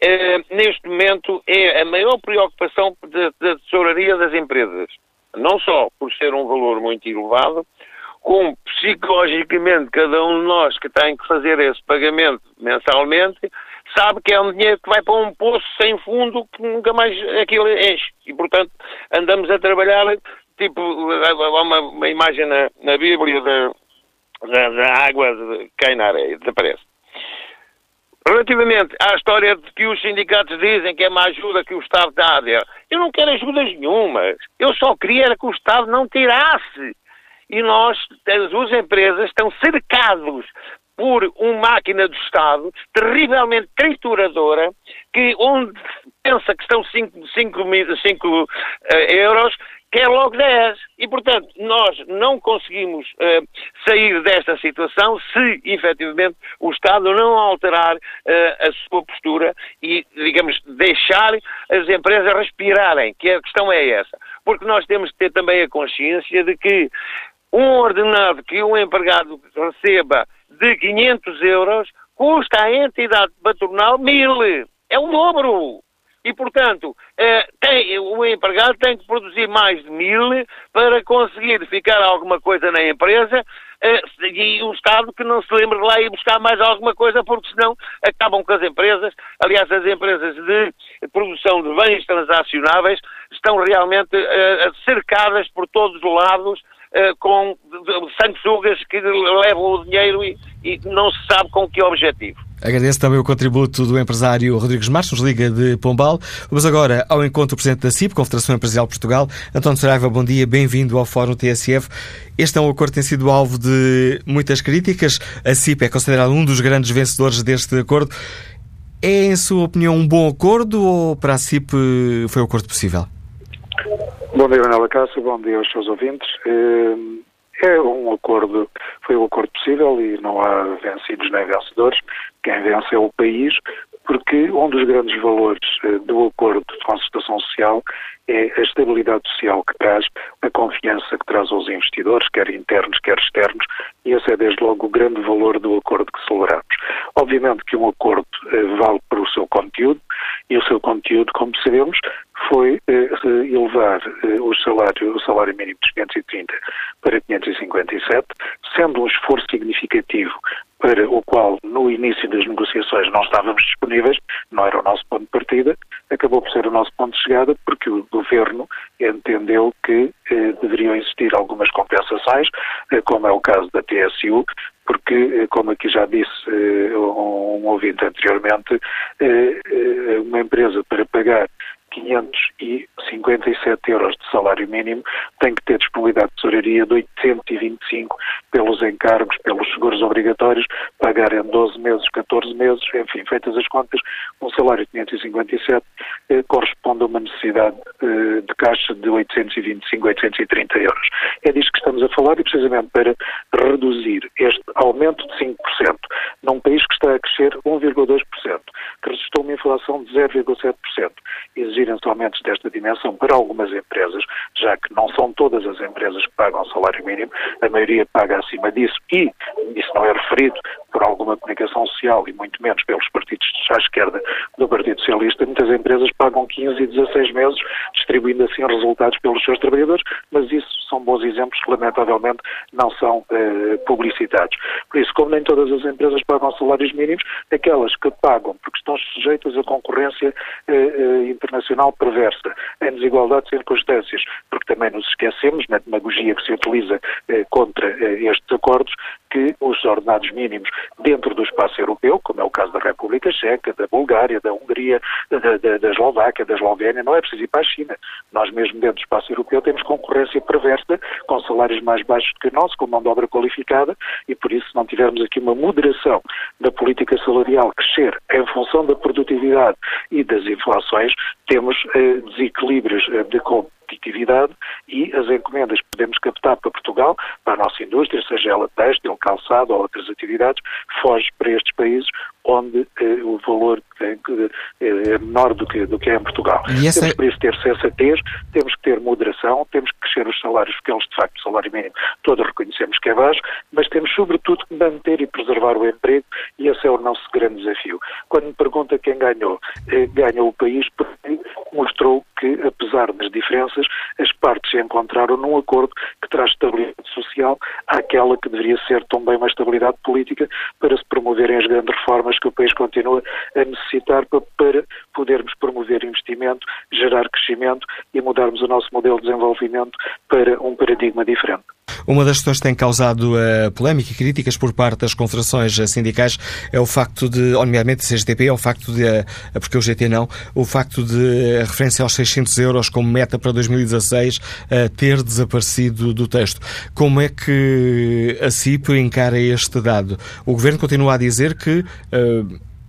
eh, neste momento é a maior preocupação da tesouraria das empresas não só por ser um valor muito elevado, como psicologicamente cada um de nós que tem que fazer esse pagamento mensalmente sabe que é um dinheiro que vai para um poço sem fundo que nunca mais aquilo enche. E, portanto, andamos a trabalhar, tipo, há uma, uma imagem na, na Bíblia da, da, da água que cai na areia, desaparece. Relativamente à história de que os sindicatos dizem que é uma ajuda que o Estado dá, eu não quero ajudas nenhumas. Eu só queria que o Estado não tirasse. E nós, as duas empresas, estão cercados por uma máquina do Estado terrivelmente trituradora, que onde pensa que estão 5 eh, euros, quer logo 10. E, portanto, nós não conseguimos uh, sair desta situação se, efetivamente, o Estado não alterar uh, a sua postura e, digamos, deixar as empresas respirarem, que a questão é essa. Porque nós temos que ter também a consciência de que um ordenado que um empregado receba de 500 euros custa à entidade patronal mil. É o dobro. E, portanto, eh, tem, o empregado tem que produzir mais de mil para conseguir ficar alguma coisa na empresa eh, e o Estado que não se lembre lá e buscar mais alguma coisa, porque senão acabam com as empresas. Aliás, as empresas de produção de bens transacionáveis estão realmente eh, cercadas por todos os lados uh, com sanguessugas que levam o dinheiro e, e não se sabe com que objetivo. Agradeço também o contributo do empresário Rodrigues Marques, nos liga de Pombal. Vamos agora ao encontro do Presidente da CIP, Confederação Empresarial de Portugal. António Saraiva, bom dia, bem-vindo ao Fórum TSF. Este é um acordo que tem sido alvo de muitas críticas. A CIP é considerado um dos grandes vencedores deste acordo. É, em sua opinião, um bom acordo ou para a CIP foi o acordo possível? Bom dia, Manuela Cássio, bom dia aos seus ouvintes. Eh, é um acordo, foi um acordo possível e não há vencidos nem vencedores. Quem vence é o país, porque um dos grandes valores eh, do acordo de concertação social é a estabilidade social que traz, a confiança que traz aos investidores, quer internos, quer externos, e esse é desde logo o grande valor do acordo que celebramos. Obviamente que um acordo eh, vale para o seu conteúdo, e o seu conteúdo, como sabemos, foi eh, elevar o, salário, o salário mínimo de 530 para 557, sendo um esforço significativo para o qual no início das negociações não estávamos disponíveis, não era o nosso ponto de partida, acabou por ser o nosso ponto de chegada porque o Governo entendeu que eh, deveriam existir algumas compensações, eh, como é o caso da TSU, porque, eh, como aqui já disse eh, um, ouvinte anteriormente, eh, uma empresa para pagar 557 euros de salário mínimo, tem que ter disponibilidade de tesouraria de 825 pelos encargos, pelos seguros obrigatórios, pagar em 12 meses, 14 meses, enfim, feitas as contas, um salário de 557 eh, corresponde a uma necessidade eh, de caixa de 825, 830 euros. É disto que estamos a falar e precisamente para reduzir este aumento de 5% num país que está a crescer 1,2%, que registrou uma inflação de 0,7%, exigirem-se aumentos desta dimensão para algumas empresas, já que não são todas as empresas que pagam salário mínimo, a maioria paga acima disso e isso não é referido por alguma comunicação social e muito menos pelos partidos à esquerda do Partido Socialista, muitas empresas pagam 15 e 16 meses, distribuindo assim resultados pelos seus trabalhadores, mas isso são bons exemplos que lamentavelmente não são eh, publicitados. Por isso, como nem todas as empresas pagam salários mínimos, aquelas que pagam porque estão sujeitas à concorrência eh, eh, perversa, em desigualdade de circunstâncias, porque também nos esquecemos, na demagogia que se utiliza eh, contra eh, estes acordos, que os ordenados mínimos dentro do espaço europeu, como é o caso da República Checa, da Bulgária, da Hungria, da, da, da Eslováquia, da Eslovénia, não é preciso ir para a China. Nós mesmo dentro do espaço europeu temos concorrência perversa, com salários mais baixos que o nosso, com mão de obra qualificada, e por isso se não tivermos aqui uma moderação da política salarial crescer em função da produtividade e das inflações, temos eh, desequilíbrios eh, de competitividade e as encomendas que podemos captar para Portugal, para a nossa indústria, seja ela têxtil, calçado ou outras atividades, foge para estes países onde eh, o valor tem que, eh, é menor do que, do que é em Portugal. Essa... Temos por isso ter sensatez, temos que ter moderação, temos que crescer os salários, porque eles de facto o salário mínimo todos reconhecemos que é baixo, mas temos sobretudo que manter e preservar o emprego e esse é o nosso grande desafio. Quando me pergunta quem ganhou, eh, ganhou o país porque mostrou que, apesar das diferenças, as partes se encontraram num acordo que traz estabilidade social àquela que deveria ser também uma estabilidade política para se promoverem as grandes reformas que o país continua a necessitar para, para podermos promover investimento, gerar crescimento e mudarmos o nosso modelo de desenvolvimento para um paradigma diferente. Uma das questões que tem causado uh, polémica e críticas por parte das confederações sindicais é o facto de, nomeadamente CGTP, é o facto de, uh, porque o GT não, o facto de a referência aos 600 euros como meta para 2016 uh, ter desaparecido do texto. Como é que a CIP encara este dado? O Governo continua a dizer que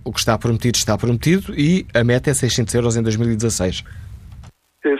o que está prometido está prometido e a meta é 600 euros em 2016.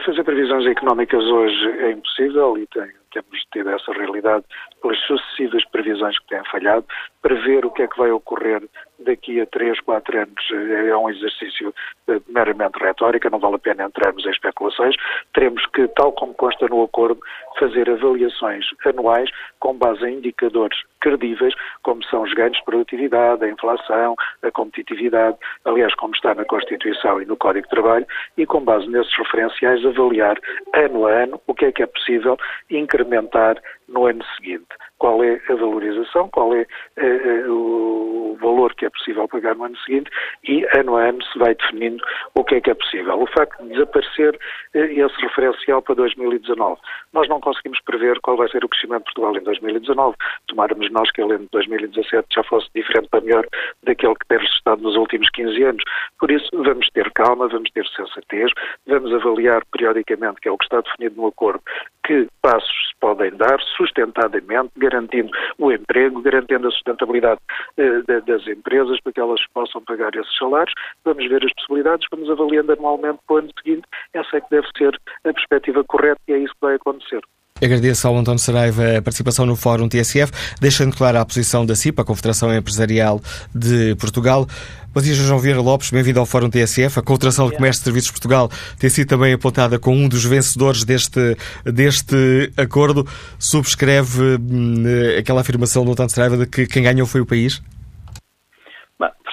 Fazer previsões económicas hoje é impossível e tem temos tido essa realidade pelas sucessivas previsões que têm falhado, para ver o que é que vai ocorrer daqui a 3, 4 anos. É um exercício eh, meramente retórica, não vale a pena entrarmos em especulações. Teremos que, tal como consta no acordo, fazer avaliações anuais com base em indicadores credíveis, como são os ganhos de produtividade, a inflação, a competitividade, aliás, como está na Constituição e no Código de Trabalho, e com base nesses referenciais avaliar ano a ano o que é que é possível incrementar no ano seguinte. Qual é a valorização, qual é uh, o valor que é possível pagar no ano seguinte e ano a ano se vai definindo o que é que é possível. O facto de desaparecer uh, esse referencial para 2019, nós não conseguimos prever qual vai ser o crescimento de Portugal em 2019. Tomáramos nós que ele em 2017 já fosse diferente para melhor daquele que tem estado nos últimos 15 anos. Por isso, vamos ter calma, vamos ter sensatez, vamos avaliar periodicamente, que é o que está definido no acordo, que passos se podem dar sustentadamente, garantindo o emprego, garantindo a sustentabilidade eh, das empresas para que elas possam pagar esses salários. Vamos ver as possibilidades, vamos avaliando anualmente para o ano seguinte. Essa é que deve ser a perspectiva correta e é isso que vai acontecer. Agradeço ao António Saraiva a participação no Fórum TSF, deixando clara a posição da CIP, a Confederação Empresarial de Portugal. Bom dia, João Vieira Lopes, bem-vindo ao Fórum TSF. A Confederação de Comércio e Serviços de Portugal tem sido também apontada como um dos vencedores deste, deste acordo. Subscreve hum, aquela afirmação do António Saraiva de que quem ganhou foi o país?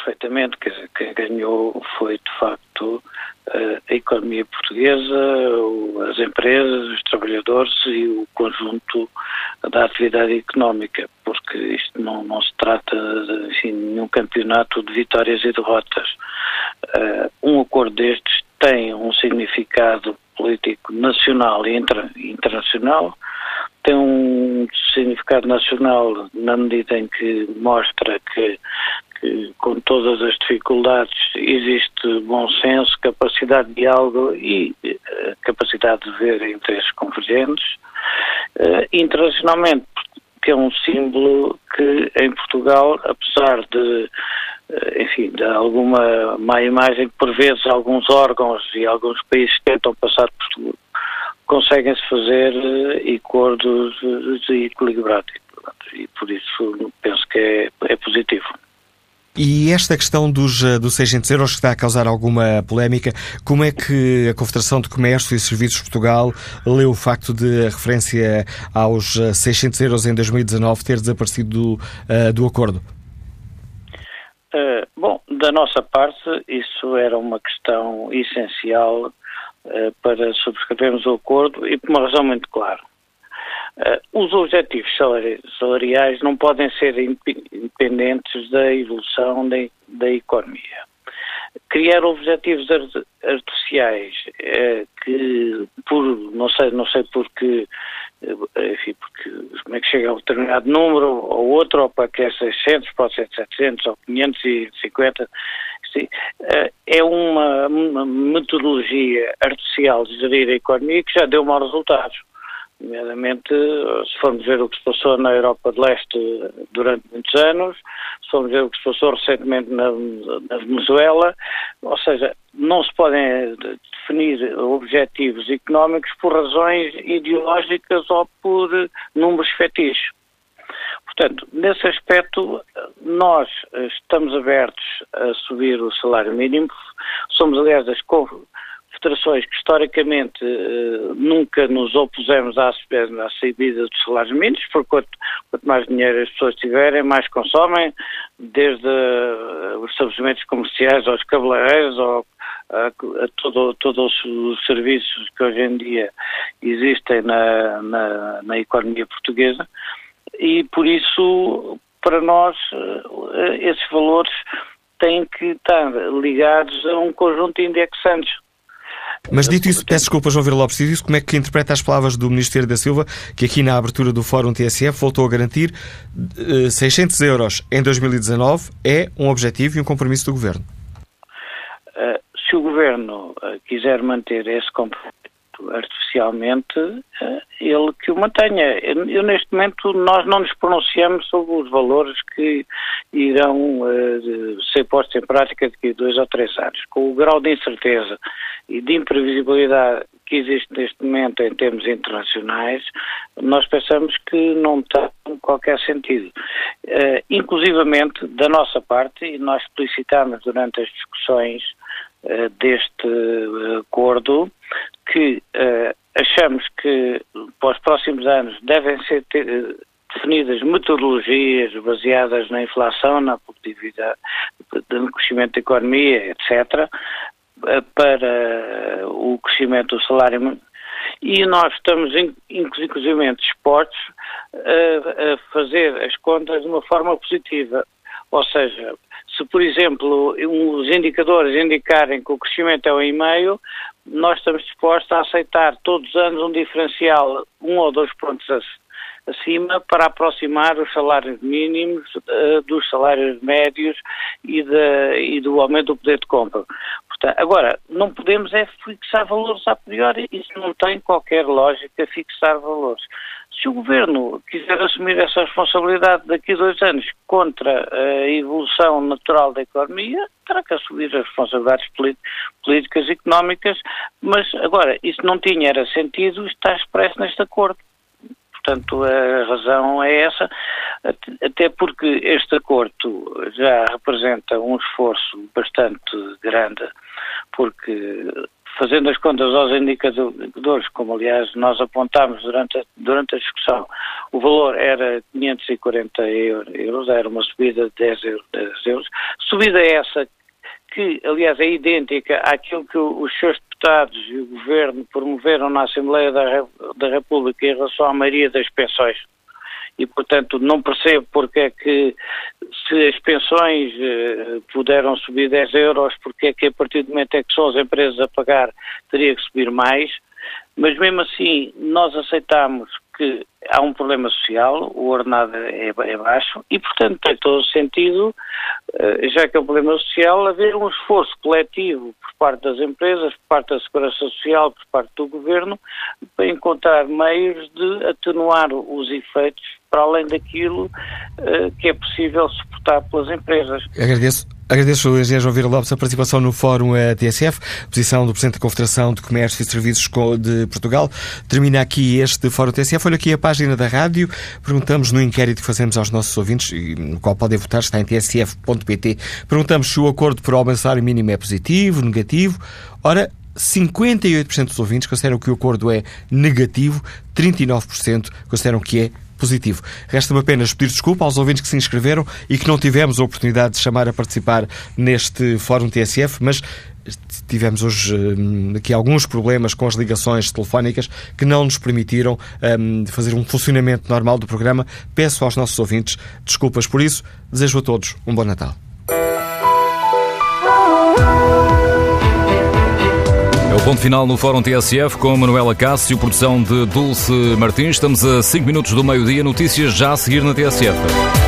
Perfeitamente. Quem ganhou foi, de facto, a economia portuguesa, as empresas, os trabalhadores e o conjunto da atividade económica, porque isto não, não se trata de nenhum campeonato de vitórias e derrotas. Uh, um acordo destes tem um significado político nacional e inter, internacional, tem um significado nacional na medida em que mostra que que, com todas as dificuldades, existe bom senso, capacidade de diálogo e uh, capacidade de ver interesses convergentes. Uh, internacionalmente, que é um símbolo que em Portugal, apesar de, uh, enfim, de alguma má imagem por vezes alguns órgãos e alguns países tentam passar por conseguem-se fazer acordos equilibrados e por isso penso que é, é positivo. E esta questão dos, eh, dos 600 euros que está a causar alguma polémica, como é que a Confederação de Comércio e Serviços de Portugal leu o facto de a referência aos 600 eh, euros em 2019 ter desaparecido do, uh, do acordo? Uh, bom, da nossa parte, isso era uma questão essencial uh, para subscrevermos o acordo e por uma razão muito clara. Uh, os objetivos salariais não podem ser independentes da evolução da, da economia. Criar objetivos artificiais uh, que, por, não sei, não sei porque, uh, enfim, porque como é que chega a um determinado número ou outro, ou para que é 600, pode ser 700 ou 550, sim, é uma, uma metodologia artificial de gerir a economia que já deu maus resultados nomeadamente se formos ver o que se passou na Europa de Leste durante muitos anos, se formos ver o que se passou recentemente na, na Venezuela, ou seja, não se podem definir objetivos económicos por razões ideológicas ou por números fetiches. Portanto, nesse aspecto, nós estamos abertos a subir o salário mínimo. Somos, aliás, das federações que historicamente eh, nunca nos opusemos à, subida dos salários mínimos, porque quanto, mais dinheiro as pessoas tiverem, mais consomem, desde uh, os estabelecimentos comerciais aos cabeleireiros, ou a, todo, todos os serviços que hoje em dia existem na, na, na economia portuguesa. E por isso para nós uh, esses valores têm que estar ligados a um conjunto de indexantes mas dito isso, peço desculpa, João Vila Lopes, dito isso, como é que interpreta as palavras do Ministério da Silva, que aqui na abertura do Fórum TSF voltou a garantir 600 eh, euros em 2019 é um objetivo e um compromisso do Governo? Uh, se o Governo uh, quiser manter esse compromisso artificialmente, ele que o mantenha. Eu, neste momento, nós não nos pronunciamos sobre os valores que irão ser postos em prática daqui a dois ou três anos. Com o grau de incerteza e de imprevisibilidade que existe neste momento em termos internacionais, nós pensamos que não tem qualquer sentido. Uh, inclusivamente, da nossa parte, e nós explicitamos durante as discussões uh, deste acordo, que uh, achamos que para os próximos anos devem ser ter, definidas metodologias baseadas na inflação, na produtividade, no crescimento da economia, etc., para o crescimento do salário e nós estamos inclusive dispostos a, a fazer as contas de uma forma positiva. Ou seja, se por exemplo os indicadores indicarem que o crescimento é 1,5, nós estamos dispostos a aceitar todos os anos um diferencial um ou dois pontos acima para aproximar os salários mínimos uh, dos salários médios e, de, e, do aumento do poder de compra. Agora, não podemos é fixar valores a priori, isso não tem qualquer lógica fixar valores. Se o Governo quiser assumir essa responsabilidade daqui a dois anos contra a evolução natural da economia, terá que assumir as responsabilidades políticas e económicas, mas agora, isso não tinha era sentido, está expresso neste acordo. Portanto, a razão é essa, até porque este acordo já representa um esforço bastante grande, porque fazendo as contas aos indicadores, como aliás nós apontámos durante a, durante a discussão, o valor era 540 euros, era uma subida de 10 euros. 10 euros. Subida essa que, aliás, é idêntica àquilo que os seus deputados e o Governo promoveram na Assembleia da, da República em relação à maioria das pensões. E, portanto, não percebo porque é que, se as pensões eh, puderam subir 10 euros, porque é que a partir do momento em que são as empresas a pagar, teria que subir mais. Mas mesmo assim, nós aceitamos que há um problema social, o ordenado é, é baixo e, portanto, tem todo o sentido, eh, já que é um problema social, haver um esforço coletivo por parte das empresas, por parte da Segurança Social, por parte do Governo, para encontrar meios de atenuar os efeitos para além daquilo uh, que é possível suportar pelas empresas. Agradeço. Agradeço ao engenheiro João Vira Lopes a participação no Fórum eh, TSF, posição do Presidente da Confederação de Comércio e Serviços de Portugal. Termina aqui este Fórum TSF. Olha aqui a página da rádio. Perguntamos no inquérito que fazemos aos nossos ouvintes, no qual podem votar, está em tsf.pt. Perguntamos se o acordo por aumento salário mínimo é positivo, negativo. Ora, 58% dos ouvintes consideram que o acordo é negativo, 39% consideram que é positivo. Resta-me apenas pedir desculpa aos ouvintes que se inscreveram e que não tivemos a oportunidade de chamar a participar neste Fórum TSF, mas tivemos hoje hum, aqui alguns problemas com as ligações telefónicas que não nos permitiram um, fazer um funcionamento normal do programa. Peço aos nossos ouvintes desculpas por isso. Desejo a todos um bom Natal. Ponto final no Fórum TSF com Manuela Cássio, produção de Dulce Martins. Estamos a 5 minutos do meio-dia. Notícias já a seguir na TSF.